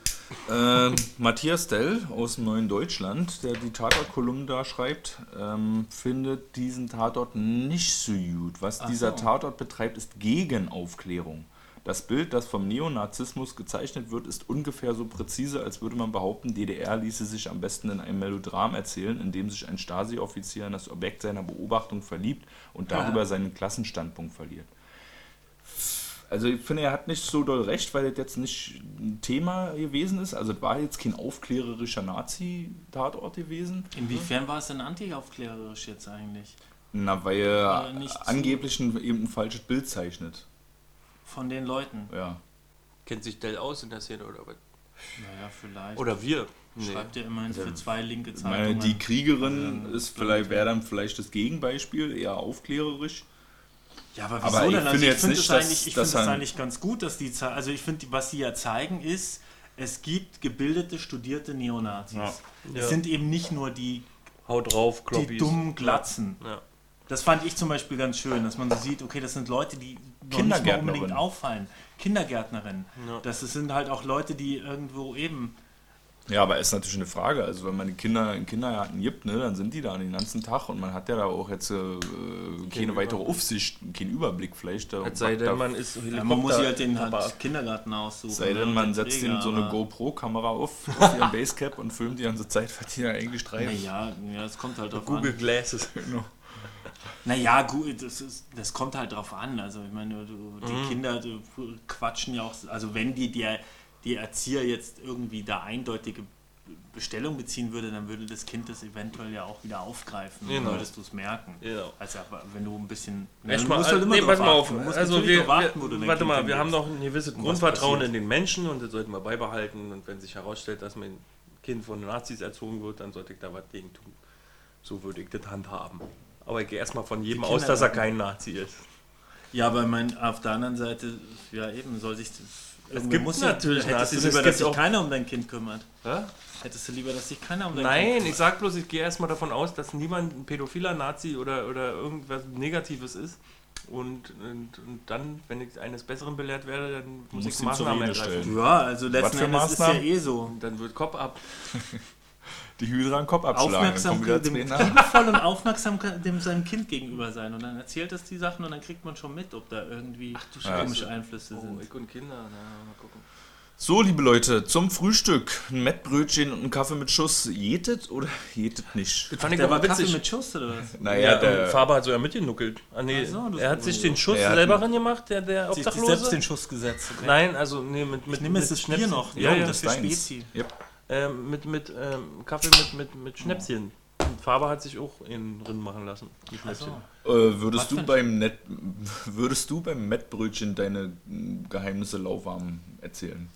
Ähm, Matthias Dell aus dem Neuen Deutschland, der die Tatort-Kolumnen da schreibt, ähm, findet diesen Tatort nicht so gut. Was Ach dieser so. Tatort betreibt, ist Gegenaufklärung. Das Bild, das vom Neonazismus gezeichnet wird, ist ungefähr so präzise, als würde man behaupten, DDR ließe sich am besten in einem Melodram erzählen, in dem sich ein Stasi-Offizier in das Objekt seiner Beobachtung verliebt und darüber Ja. seinen Klassenstandpunkt verliert. Also ich finde, er hat nicht so doll recht, weil das jetzt nicht ein Thema gewesen ist. Also es war jetzt kein aufklärerischer Nazi-Tatort gewesen. Inwiefern war es denn anti-aufklärerisch jetzt eigentlich? Na, weil er angeblich ein, eben ein falsches Bild zeichnet. Von den Leuten? Ja. Kennt sich Dell aus in der Szene oder was? Naja, vielleicht. Oder wir? Nee. Schreibt ihr immerhin für zwei linke Ich meine, Zeitungen. die Kriegerin ist vielleicht, wäre dann vielleicht das Gegenbeispiel, eher aufklärerisch. Ja, aber Aber wieso ich denn? Also finde ich jetzt finde nicht, das dass- eigentlich, ich finde das er- eigentlich ganz gut, dass die also ich finde, was sie ja zeigen ist, es gibt gebildete, studierte Neonazis. Ja. Es Ja. sind eben nicht nur die, Haut drauf, die Kloppis. dummen Glatzen. Ja. Das fand ich zum Beispiel ganz schön, dass man so sieht, okay, das sind Leute, die noch nicht unbedingt auffallen. Kindergärtnerinnen. Ja. Das sind halt auch Leute, die irgendwo eben Ja, aber ist natürlich eine Frage. Also wenn man die Kinder in Kindergarten gibt, ne, dann sind die da den ganzen Tag und man hat ja da auch jetzt äh, keine Über- weitere Aufsicht, keinen Überblick vielleicht. Da, sei denn, man ist ja, man muss sich halt den halt Kindergarten aussuchen. sei ne, denn, und man den setzt ihnen so eine aber- GoPro-Kamera auf, <laughs> auf ihren Basecap und filmt die ganze Zeit, was die da eigentlich streifen. Naja, ja, es kommt halt drauf Google an. Glasses. Genau. Naja, gut, das, ist, das kommt halt drauf an. Also ich meine, die Mhm. Kinder du, quatschen ja auch, also wenn die, der, die Erzieher jetzt irgendwie da eindeutige Bestellung beziehen würde, dann würde das Kind das eventuell ja auch wieder aufgreifen. Dann Genau. würdest du es merken. Genau. Also wenn du ein bisschen... Erst du mal, musst halt immer nee, pass mal auf. Also wir, du wir, warte mal, wir haben noch ein gewisses Grundvertrauen in den Menschen und das sollten wir beibehalten. Und wenn sich herausstellt, dass mein Kind von Nazis erzogen wird, dann sollte ich da was gegen tun. So würde ich das handhaben. Aber ich gehe erstmal von jedem aus, dass er dann- kein Nazi ist. Ja, aber mein, auf der anderen Seite, ja eben, soll sich... irgendwer gibt muss natürlich Hättest Nazis, du es lieber, dass sich auch- keiner um dein Kind kümmert? Hä? Hättest du lieber, dass sich keiner um dein Kind Nein, kümmert? ich sag bloß, ich gehe erstmal davon aus, dass niemand ein pädophiler Nazi oder, oder irgendwas Negatives ist. Und, und, und dann, wenn ich eines Besseren belehrt werde, dann muss ich Maßnahmen ergreifen. stellen. Ja, also letzten Endes ist ja Maßnahmen? eh so. Und dann wird Kopf ab. <laughs> Die Hydra den Kopf abschlagen. Aufmerksam, dem liebevoll und aufmerksam dem seinem Kind gegenüber sein. Und dann erzählt es die Sachen und dann kriegt man schon mit, ob da irgendwie Scheiße. komische Einflüsse Oh, sind. ich und Kinder, na, mal gucken. So, liebe Leute, zum Frühstück. Ein Mettbrötchen und ein Kaffee mit Schuss. Jetet oder jetet nicht? Das fand ich Der aber war Kaffee witzig. mit Schuss oder was? Naja, Ja, der, Faber hat so ja mitgenuckelt. Ah, nee, Ach so, das er hat ist sich den Schuss Er hat selber rangemacht, der, der Sich Obdachlose. selbst den Schuss gesetzt. Okay. Nein, also nee, mit, mit Ich nehme mit das Bier Schnäpschen. noch. Ja, ja. das deins. Spezi. Yep. Ähm, mit mit ähm, Kaffee mit, mit, mit Schnäpschen. Und Faber hat sich auch in drin machen lassen. Die Schnäpschen. Also, Äh, würdest, du beim Net, <laughs> würdest du beim Mettbrötchen deine Geheimnisse lauwarm erzählen?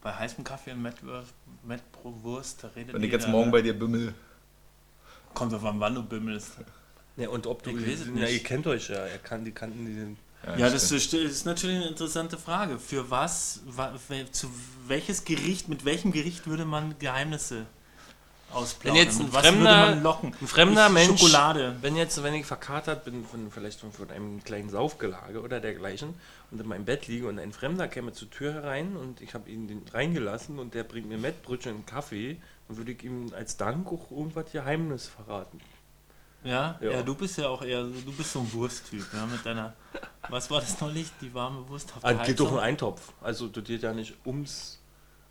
bei heißem Kaffee und Mettwurst, Mettbrowurst, da redet Wenn ich jeder, jetzt morgen ne? bei dir bimmel. Kommt auf an, wann du bimmelst. Ja, und ob du. Ich weiß es ja, nicht. ihr kennt euch ja. Er kann, die kannten die. Ja, das stimmt. ist, natürlich eine interessante Frage. Für was, zu welches Gericht, mit welchem Gericht würde man Geheimnisse ausplaudern. Wenn jetzt ein Fremder- würde man locken? ein fremder Ich- Mensch- Schokolade. Wenn jetzt, wenn ich verkatert bin, von, vielleicht von, von einem kleinen Saufgelage oder dergleichen und in meinem Bett liege und ein Fremder käme zur Tür herein und ich habe ihn den reingelassen und der bringt mir Mettbrötchen und Kaffee, dann würde ich ihm als Dank auch irgendwas Geheimnis verraten. Ja? Ja. ja, du bist ja auch eher, so- du bist so ein Wursttyp, ja, mit deiner, was war das neulich, die warme Wurst auf Ah, der geht doch um Heizung? Eintopf. Also das geht ja nicht ums,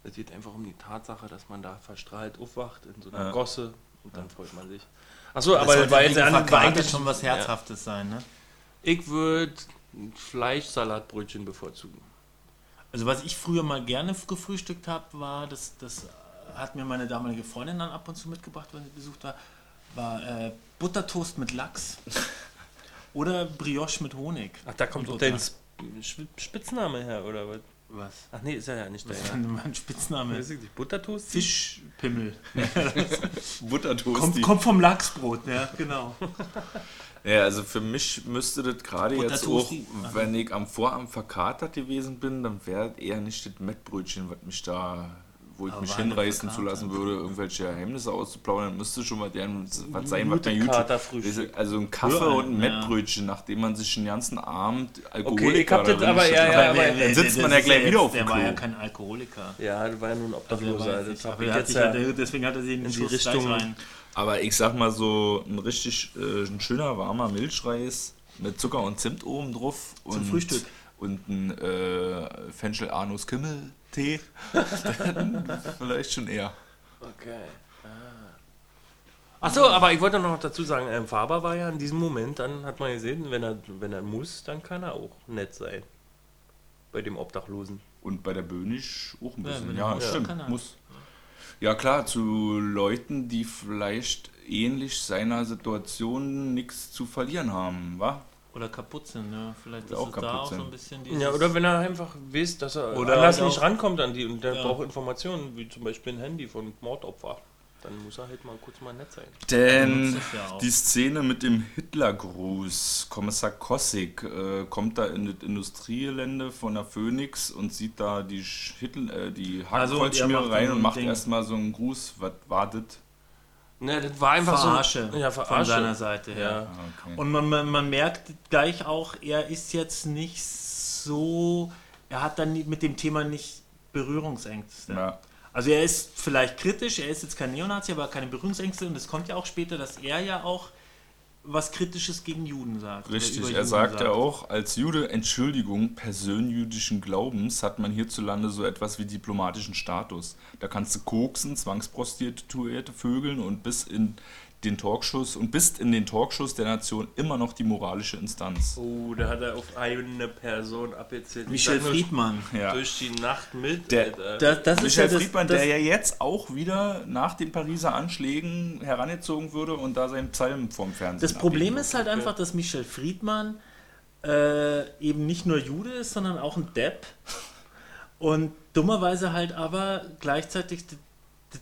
es geht einfach um die Tatsache, dass man da verstrahlt aufwacht in so einer Ja. Gosse und dann freut man sich. Achso, aber das war jetzt eigentlich schon was Ja. Herzhaftes sein, ne? Ich würde Fleischsalatbrötchen bevorzugen. Also was ich früher mal gerne gefrühstückt habe, war, das, das hat mir meine damalige Freundin dann ab und zu mitgebracht, wenn sie besucht war, war äh, Buttertoast mit Lachs <laughs> oder Brioche mit Honig. Ach, da kommt doch dein Spitzname her, oder was? Was? Ach nee, ist er ja nicht Das der. ist Ja. mein Spitzname. Weiß ich nicht, Buttertoast? Fischpimmel. <laughs> Buttertoast. Kommt, kommt vom Lachsbrot, ja, genau. <laughs> Ja, also für mich müsste das gerade jetzt auch, wenn ich am Vorabend verkatert gewesen bin, dann wäre eher nicht das Mettbrötchen, was mich da, wo ich Aber mich hinreißen zu lassen würde, irgendwelche Geheimnisse auszuplaudern, dann müsste schon mal deren, was sein, was bei YouTube. Also ein Kaffee Ja, und ein ja. Mettbrötchen, nachdem man sich den ganzen Abend Alkoholiker Okay, ich hab das aber- ja, ja, aber- dann sitzt man ja gleich wieder jetzt- auf dem Der war ja Klo. kein Alkoholiker. Ja, das war ja nun Also der Obdachloser. aber er deswegen hat er sich in in die die Richtung- rein. Aber ich sag mal so, ein richtig äh, ein schöner warmer Milchreis mit Zucker und Zimt oben drauf. Zum und, Frühstück. Und ein äh, Fenchel Anus Kimmel Tee. <laughs> Vielleicht schon eher. Okay. Achso, aber ich wollte noch dazu sagen, ähm, Faber war ja in diesem Moment, dann hat man gesehen, wenn er, wenn er muss, dann kann er auch nett sein. Bei dem Obdachlosen. Und bei der Böhnisch auch ein Ja, bisschen. Ja, muss, stimmt. kann er. Muss. Ja klar, zu Leuten, die vielleicht ähnlich seiner Situation nichts zu verlieren haben, wa? Oder kaputt sind, ne? Vielleicht ist auch es da kaputt auch so ein bisschen dieses... Ja, oder wenn er einfach weiß, dass er Oder anders nicht rankommt an die und der Ja. braucht Informationen, wie zum Beispiel ein Handy von Mordopfer. Dann muss er halt mal kurz mal nett sein. Denn ja die Szene mit dem Hitlergruß, Kommissar Kossig äh, kommt da in das Industriegelände von der Phoenix und sieht da die, Sch- Hitler, äh, die Also, und er Hakenkreuzschmiere macht rein und macht erstmal so einen Gruß. Was war das? Ne, das war einfach Verarsche, so. Ja, von Verarsche. seiner Seite her. Ja. Okay. Und man, man, man merkt gleich auch, er ist jetzt nicht so, er hat dann mit dem Thema nicht Berührungsängste. ja. Also er ist vielleicht kritisch, er ist jetzt kein Neonazi, aber keine Berührungsängste und es kommt ja auch später, dass er ja auch was Kritisches gegen Juden sagt. Richtig, er sagt ja auch, als Jude, Entschuldigung, persönjüdischen Glaubens hat man hierzulande so etwas wie diplomatischen Status. Da kannst du koksen, Zwangsprostituierte vögeln und bis in den Talkshows und bist in den Talkshows der Nation immer noch die moralische Instanz. Oh, da hat er auf eine Person abgezählt. Michel Friedmann. Ja. Durch die Nacht mit. Der-. Das, das ist Michael ja Friedmann, das, der ja jetzt auch wieder nach den Pariser Anschlägen herangezogen würde und da seinen Psalm vom Fernsehen Das Problem ist halt einfach, dass Michel Friedmann äh, eben nicht nur Jude ist, sondern auch ein Depp. <laughs> Und dummerweise halt aber gleichzeitig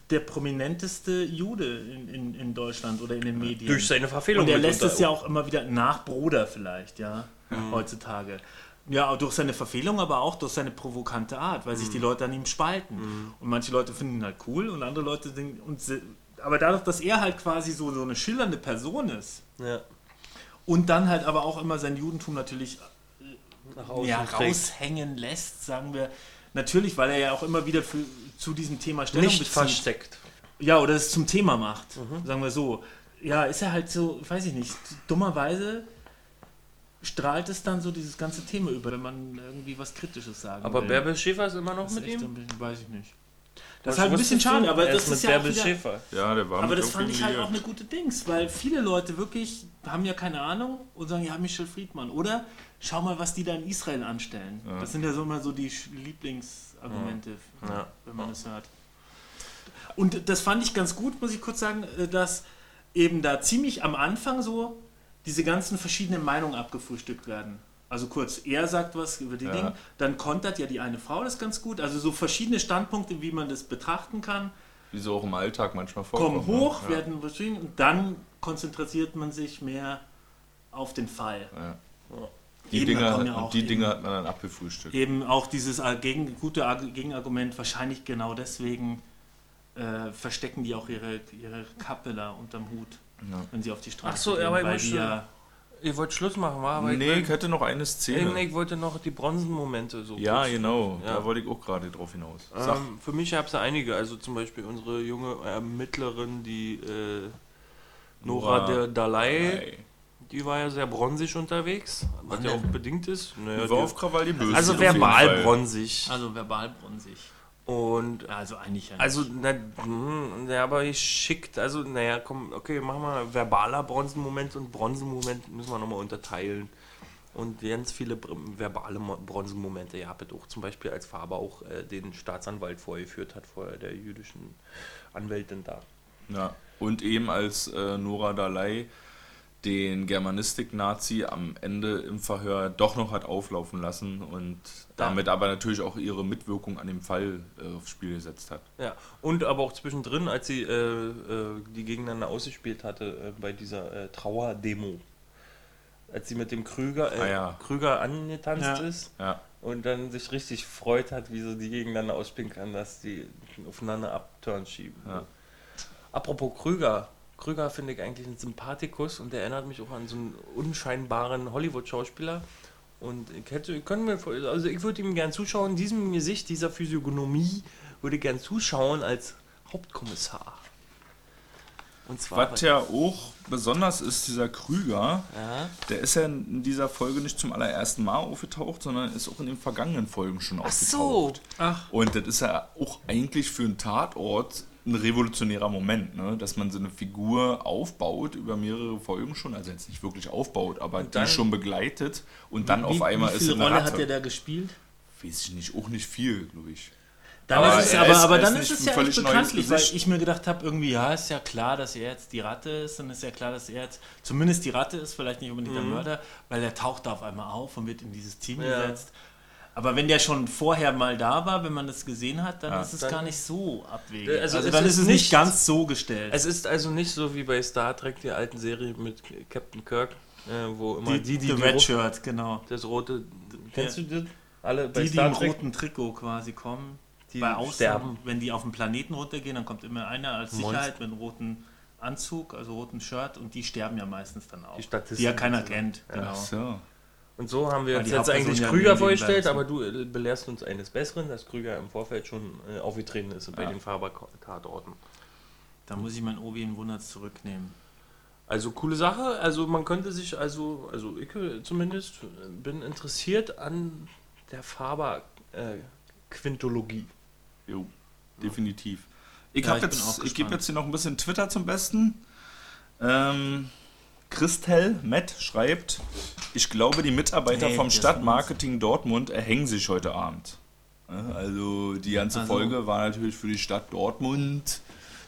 der prominenteste Jude in, in, in Deutschland oder in den Medien. durch seine Verfehlung. Und er lässt es ja auch immer wieder nach Bruder vielleicht, ja, heutzutage. Ja, durch seine Verfehlung, aber auch durch seine provokante Art, weil sich die Leute an ihm spalten. Und manche Leute finden ihn halt cool und andere Leute denken, und aber dadurch, dass er halt quasi so, so eine schillernde Person ist Ja, und dann halt aber auch immer sein Judentum natürlich außen ja, raushängen lässt, sagen wir. Natürlich, weil er ja auch immer wieder für, zu diesem Thema Stellung Nicht bezieht. versteckt. Ja, oder es zum Thema macht, Mhm. sagen wir so. Ja, ist er halt so, weiß ich nicht, dummerweise strahlt es dann so dieses ganze Thema über, wenn man irgendwie was Kritisches sagen Aber will. Bärbel Schäfer ist immer noch das mit ihm? bisschen, weiß ich nicht. Das ist halt ein bisschen schade, aber Er das ist ja auch wieder, Schäfer. Ja, der war aber das fand ich halt auch eine gute Dings, weil viele Leute wirklich haben ja keine Ahnung und sagen, ja, Michel Friedmann. Oder schau mal, was die da in Israel anstellen. Ja. Das sind ja so immer so die Lieblingsargumente, Ja. wenn man es hört. Und das fand ich ganz gut, muss ich kurz sagen, äh, dass eben da ziemlich am Anfang so diese ganzen verschiedenen Meinungen abgefrühstückt werden. Also kurz, er sagt was über die Ja. Dinge, dann kontert ja die eine Frau das ganz gut. Also so verschiedene Standpunkte, wie man das betrachten kann Wie so auch im Alltag manchmal vorkommt. kommen hoch, ne? werden beschrieben und dann konzentriert man sich mehr auf den Fall. Ja. Ja. Die, Eben, Dinge, kommen ja und auch die eben- Dinge hat man dann abgefrühstückt. Eben auch dieses gegen, gute Arg- Gegenargument, wahrscheinlich genau deswegen äh, verstecken die auch ihre, ihre Kappe da unterm Hut, Ja. wenn sie auf die Straße Ach so, gehen, aber ich weil die ja, Ihr wollt Schluss machen, war? Aber nee, ich ich, hätte noch eine Szene. ich wollte noch die Bronzenmomente so. Ja, genau. Ja. Da wollte ich auch gerade drauf hinaus. Ähm, für mich gab es einige, also zum Beispiel unsere junge Ermittlerin, die äh, Nora Nora de Dalai, die war ja sehr bronzig unterwegs, was ja auch bedingt ist. Naja, Die war auf Krawall die Böse. also auf jeden verbal bronzig. also verbal bronzig. Und also eigentlich ja also, na, hm, ja, aber ich schickt, also, naja, komm, okay, machen wir verbaler Bronzenmoment und Bronzenmoment müssen wir nochmal unterteilen. Und ganz viele verbale Mo- Bronzenmomente, ja, bitte auch zum Beispiel als Faber auch äh, den Staatsanwalt vorgeführt hat, vor der jüdischen Anwältin da. Ja. Und eben als äh, Nora Dalai den Germanistik-Nazi am Ende im Verhör doch noch hat auflaufen lassen und damit aber natürlich auch ihre Mitwirkung an dem Fall äh, aufs Spiel gesetzt hat. Ja, und aber auch zwischendrin, als sie äh, äh, die gegeneinander ausgespielt hatte äh, bei dieser äh, Trauerdemo. Als sie mit dem Krüger, äh, Ah, ja. Krüger angetanzt Ja. ist Ja. und dann sich richtig freut hat, wie sie die gegeneinander ausspielen kann, dass die aufeinander abturn schieben. Ja. Apropos Krüger. Krüger finde ich eigentlich ein Sympathikus und der erinnert mich auch an so einen unscheinbaren Hollywood-Schauspieler. Und ich hätte, ich könnte mir, vor- also ich würde ihm gern zuschauen, diesem Gesicht, dieser Physiognomie, würde ich gern zuschauen als Hauptkommissar. Und zwar. Was ja auch besonders ist, dieser Krüger, ja, der ist ja in dieser Folge nicht zum allerersten Mal aufgetaucht, sondern ist auch in den vergangenen Folgen schon Ach so. aufgetaucht. Ach, Und das ist ja auch eigentlich für einen Tatort ein revolutionärer Moment, ne? dass man so eine Figur aufbaut über mehrere Folgen schon, also jetzt nicht wirklich aufbaut, aber Und dann- die schon begleitet und dann wie, auf einmal wie ist viel eine Rolle Ratte. hat der da gespielt? Weiß ich nicht, auch nicht viel, glaube ich. Dann Aber ist es, er aber, ist- aber er dann ist ist es ja echt bekanntlich, weil ich mir gedacht habe, irgendwie, ja, ist ja klar, dass er jetzt die Ratte ist, dann ist ja klar, dass er jetzt, zumindest die Ratte ist, vielleicht nicht unbedingt der Mörder, weil er taucht da auf einmal auf und wird in dieses Team Ja. gesetzt. Aber wenn der schon vorher mal da war, wenn man das gesehen hat, dann Ja. ist es Dann- gar nicht so abwegig. Also Also, es dann ist ist es nicht nicht- ganz so gestellt. Es ist also nicht so wie bei Star Trek, die alten Serie mit Captain Kirk, äh, wo immer die, die, The die Red Shirt, genau. das rote. Kennst du das? Alle bei Die, die Star im Trek? roten Trikot quasi kommen. Die bei Außen, sterben. wenn die auf den Planeten runtergehen, dann kommt immer einer als Monster. Sicherheit mit einem roten Anzug, also roten Shirt und die sterben ja meistens dann auch. Die Statisten die ja keiner kennt, genau. Ach so. Und so haben wir uns jetzt eigentlich ja Krüger vorgestellt, aber du äh, belehrst uns eines Besseren, dass Krüger im Vorfeld schon äh, aufgetreten ist bei Ja. den Faber-Tatorten. Da muss ich mein Obi in Wunderts zurücknehmen. Also coole Sache, also man könnte sich, also, also ich äh, zumindest äh, bin interessiert an der Faber-Quintologie. Jo, definitiv. Ich, Ja, ich jetzt, ich gebe jetzt hier noch ein bisschen Twitter zum Besten. Ähm, Christel Matt schreibt, ich glaube, die Mitarbeiter Nee, vom Stadtmarketing Dortmund erhängen sich heute Abend. Also die ganze Also- Folge war natürlich für die Stadt Dortmund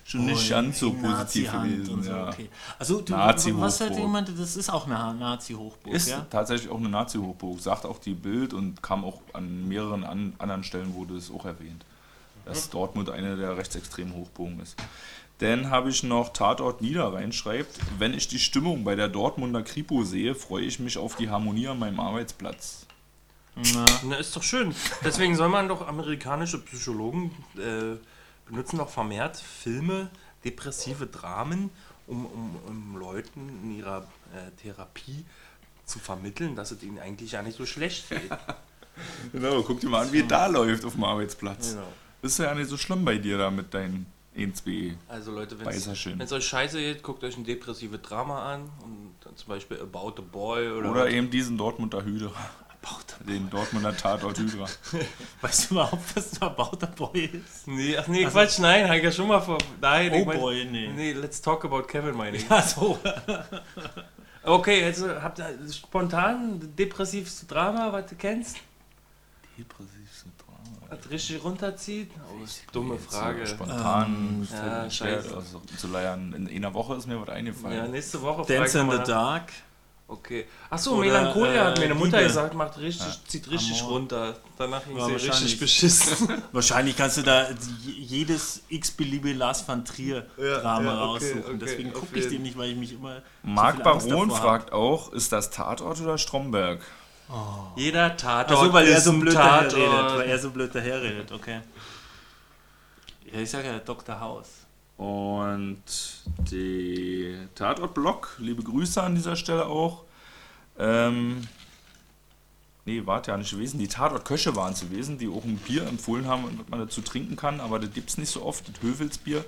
schon nicht Oh, ganz so positiv gewesen. so, ja. okay. Also du, Nazi-Hochburg. was hat jemand, das ist auch eine Nazi-Hochburg, Ist ja? tatsächlich auch eine Nazi-Hochburg, sagt auch die Bild und kam auch an mehreren an, anderen Stellen wurde es auch erwähnt, dass Dortmund eine der rechtsextremen Hochburgen ist. Dann habe ich noch Tatort Niederrhein schreibt, wenn ich die Stimmung bei der Dortmunder Kripo sehe, freue ich mich auf die Harmonie an meinem Arbeitsplatz. Na, Na, ist doch schön. Deswegen soll man doch amerikanische Psychologen äh, benutzen doch vermehrt Filme, depressive Dramen, um, um, um Leuten in ihrer äh, Therapie zu vermitteln, dass es ihnen eigentlich ja nicht so schlecht geht. <laughs> Genau, guck dir mal an, wie es da läuft auf dem Arbeitsplatz. Genau. Ist ja nicht so schlimm bei dir da mit deinen 1B. Also Leute, wenn es euch scheiße geht, guckt euch ein depressive Drama an und dann zum Beispiel About a Boy oder, Oder eben diesen Dortmunder Hydra. About Den Dortmunder Tatort Hydra. <laughs> Weißt du überhaupt, was ein About a Boy ist? Nee, ach nee, Quatsch, nein, hab ich ja schon mal vor. Nein, Oh ich mein- boy, nee. Nee, let's talk about Kevin, meine ich. Ja, so. <laughs> Okay, jetzt äh, habt ihr spontan depressivste Drama, was du kennst? Depressivste Drama. Was richtig runterzieht? Oh, ist eine dumme Frage. Spontan Ähm, ja, schwer scheiße. also, zu leiern. In einer Woche ist mir was eingefallen. Ja, nächste Woche Dance in the. Dark. Okay. Achso, Melancholia hat äh, meine Mutter Liebe. gesagt, macht richtig, zieht richtig Amor. runter. Danach ging Ja, sie richtig wahrscheinlich. beschissen. <laughs> <laughs> Wahrscheinlich kannst du da jedes x-beliebige Lars van Trier Ja, Drama ja, okay, raussuchen. okay, Deswegen gucke ich den nicht, weil ich mich immer. Marc so Baron fragt auch, ist das Tatort oder Stromberg? Jeder Tatort Also weil er so ein blöd Tatort. daherredet. Weil er so blöd daherredet, okay. Ja, ich sage ja Dr. House. Und die Tatort-Blog, liebe Grüße an dieser Stelle auch. Ähm, nee, warte ja nicht gewesen. Die Tatort-Köche waren es gewesen, die auch ein Bier empfohlen haben, was man dazu trinken kann, aber das gibt es nicht so oft, das Höfelsbier.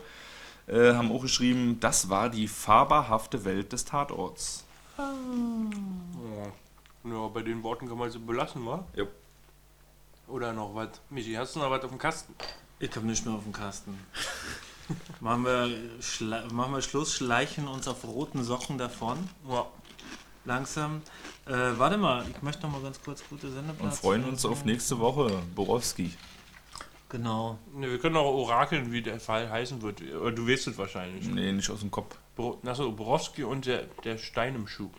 Äh, haben auch geschrieben, das war die fahrbarhafte Welt des Tatorts. Ja. Ja, bei den Worten kann man sie belassen, wa? Ja. Oder noch was? Michi, hast du noch was auf dem Kasten? Ich habe nicht mehr auf dem Kasten. <laughs> machen, wir machen wir Schluss, schleichen uns auf roten Socken davon. Ja. Langsam. Äh, warte mal, ich möchte noch mal ganz kurz gute Sendeplatz. Und freuen uns auf nächste Woche. Borowski. Genau. Ne, wir können auch orakeln, wie der Fall heißen wird. Du weißt es wahrscheinlich. Nee, nicht aus dem Kopf. Bro Achso, Borowski und der, der Stein im Schuh.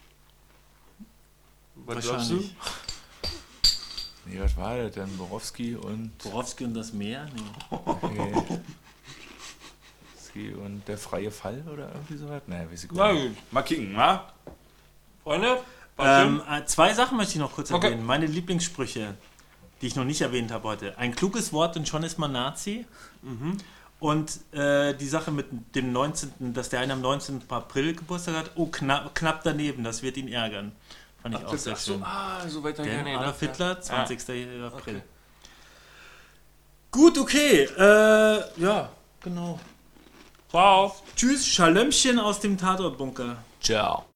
Was glaubst du? Wahrscheinlich. Nee, was war das denn? Borowski und. Borowski und das Meer? Nee. Okay. Borowski und der freie Fall oder irgendwie sowas? Nee, weiß ich Na gar nicht. gut. Mal kicken, wa? Freunde, Ähm, äh, zwei Sachen möchte ich noch kurz Okay. erwähnen. Meine Lieblingssprüche, die ich noch nicht erwähnt habe heute. Ein kluges Wort und schon ist man Nazi. Mhm. Und äh, die Sache mit dem 19., dass der eine am 19. April Geburtstag hat, oh, knapp, knapp daneben, das wird ihn ärgern. Fand ich auch sehr Achso, schön. ah, so weit hab ich Denn gar nicht Adolf Hitler, ja. 20. April. Okay. Gut, okay. Äh, ja, genau. Ciao. Tschüss, Schalömchen aus dem Tatortbunker. Ciao.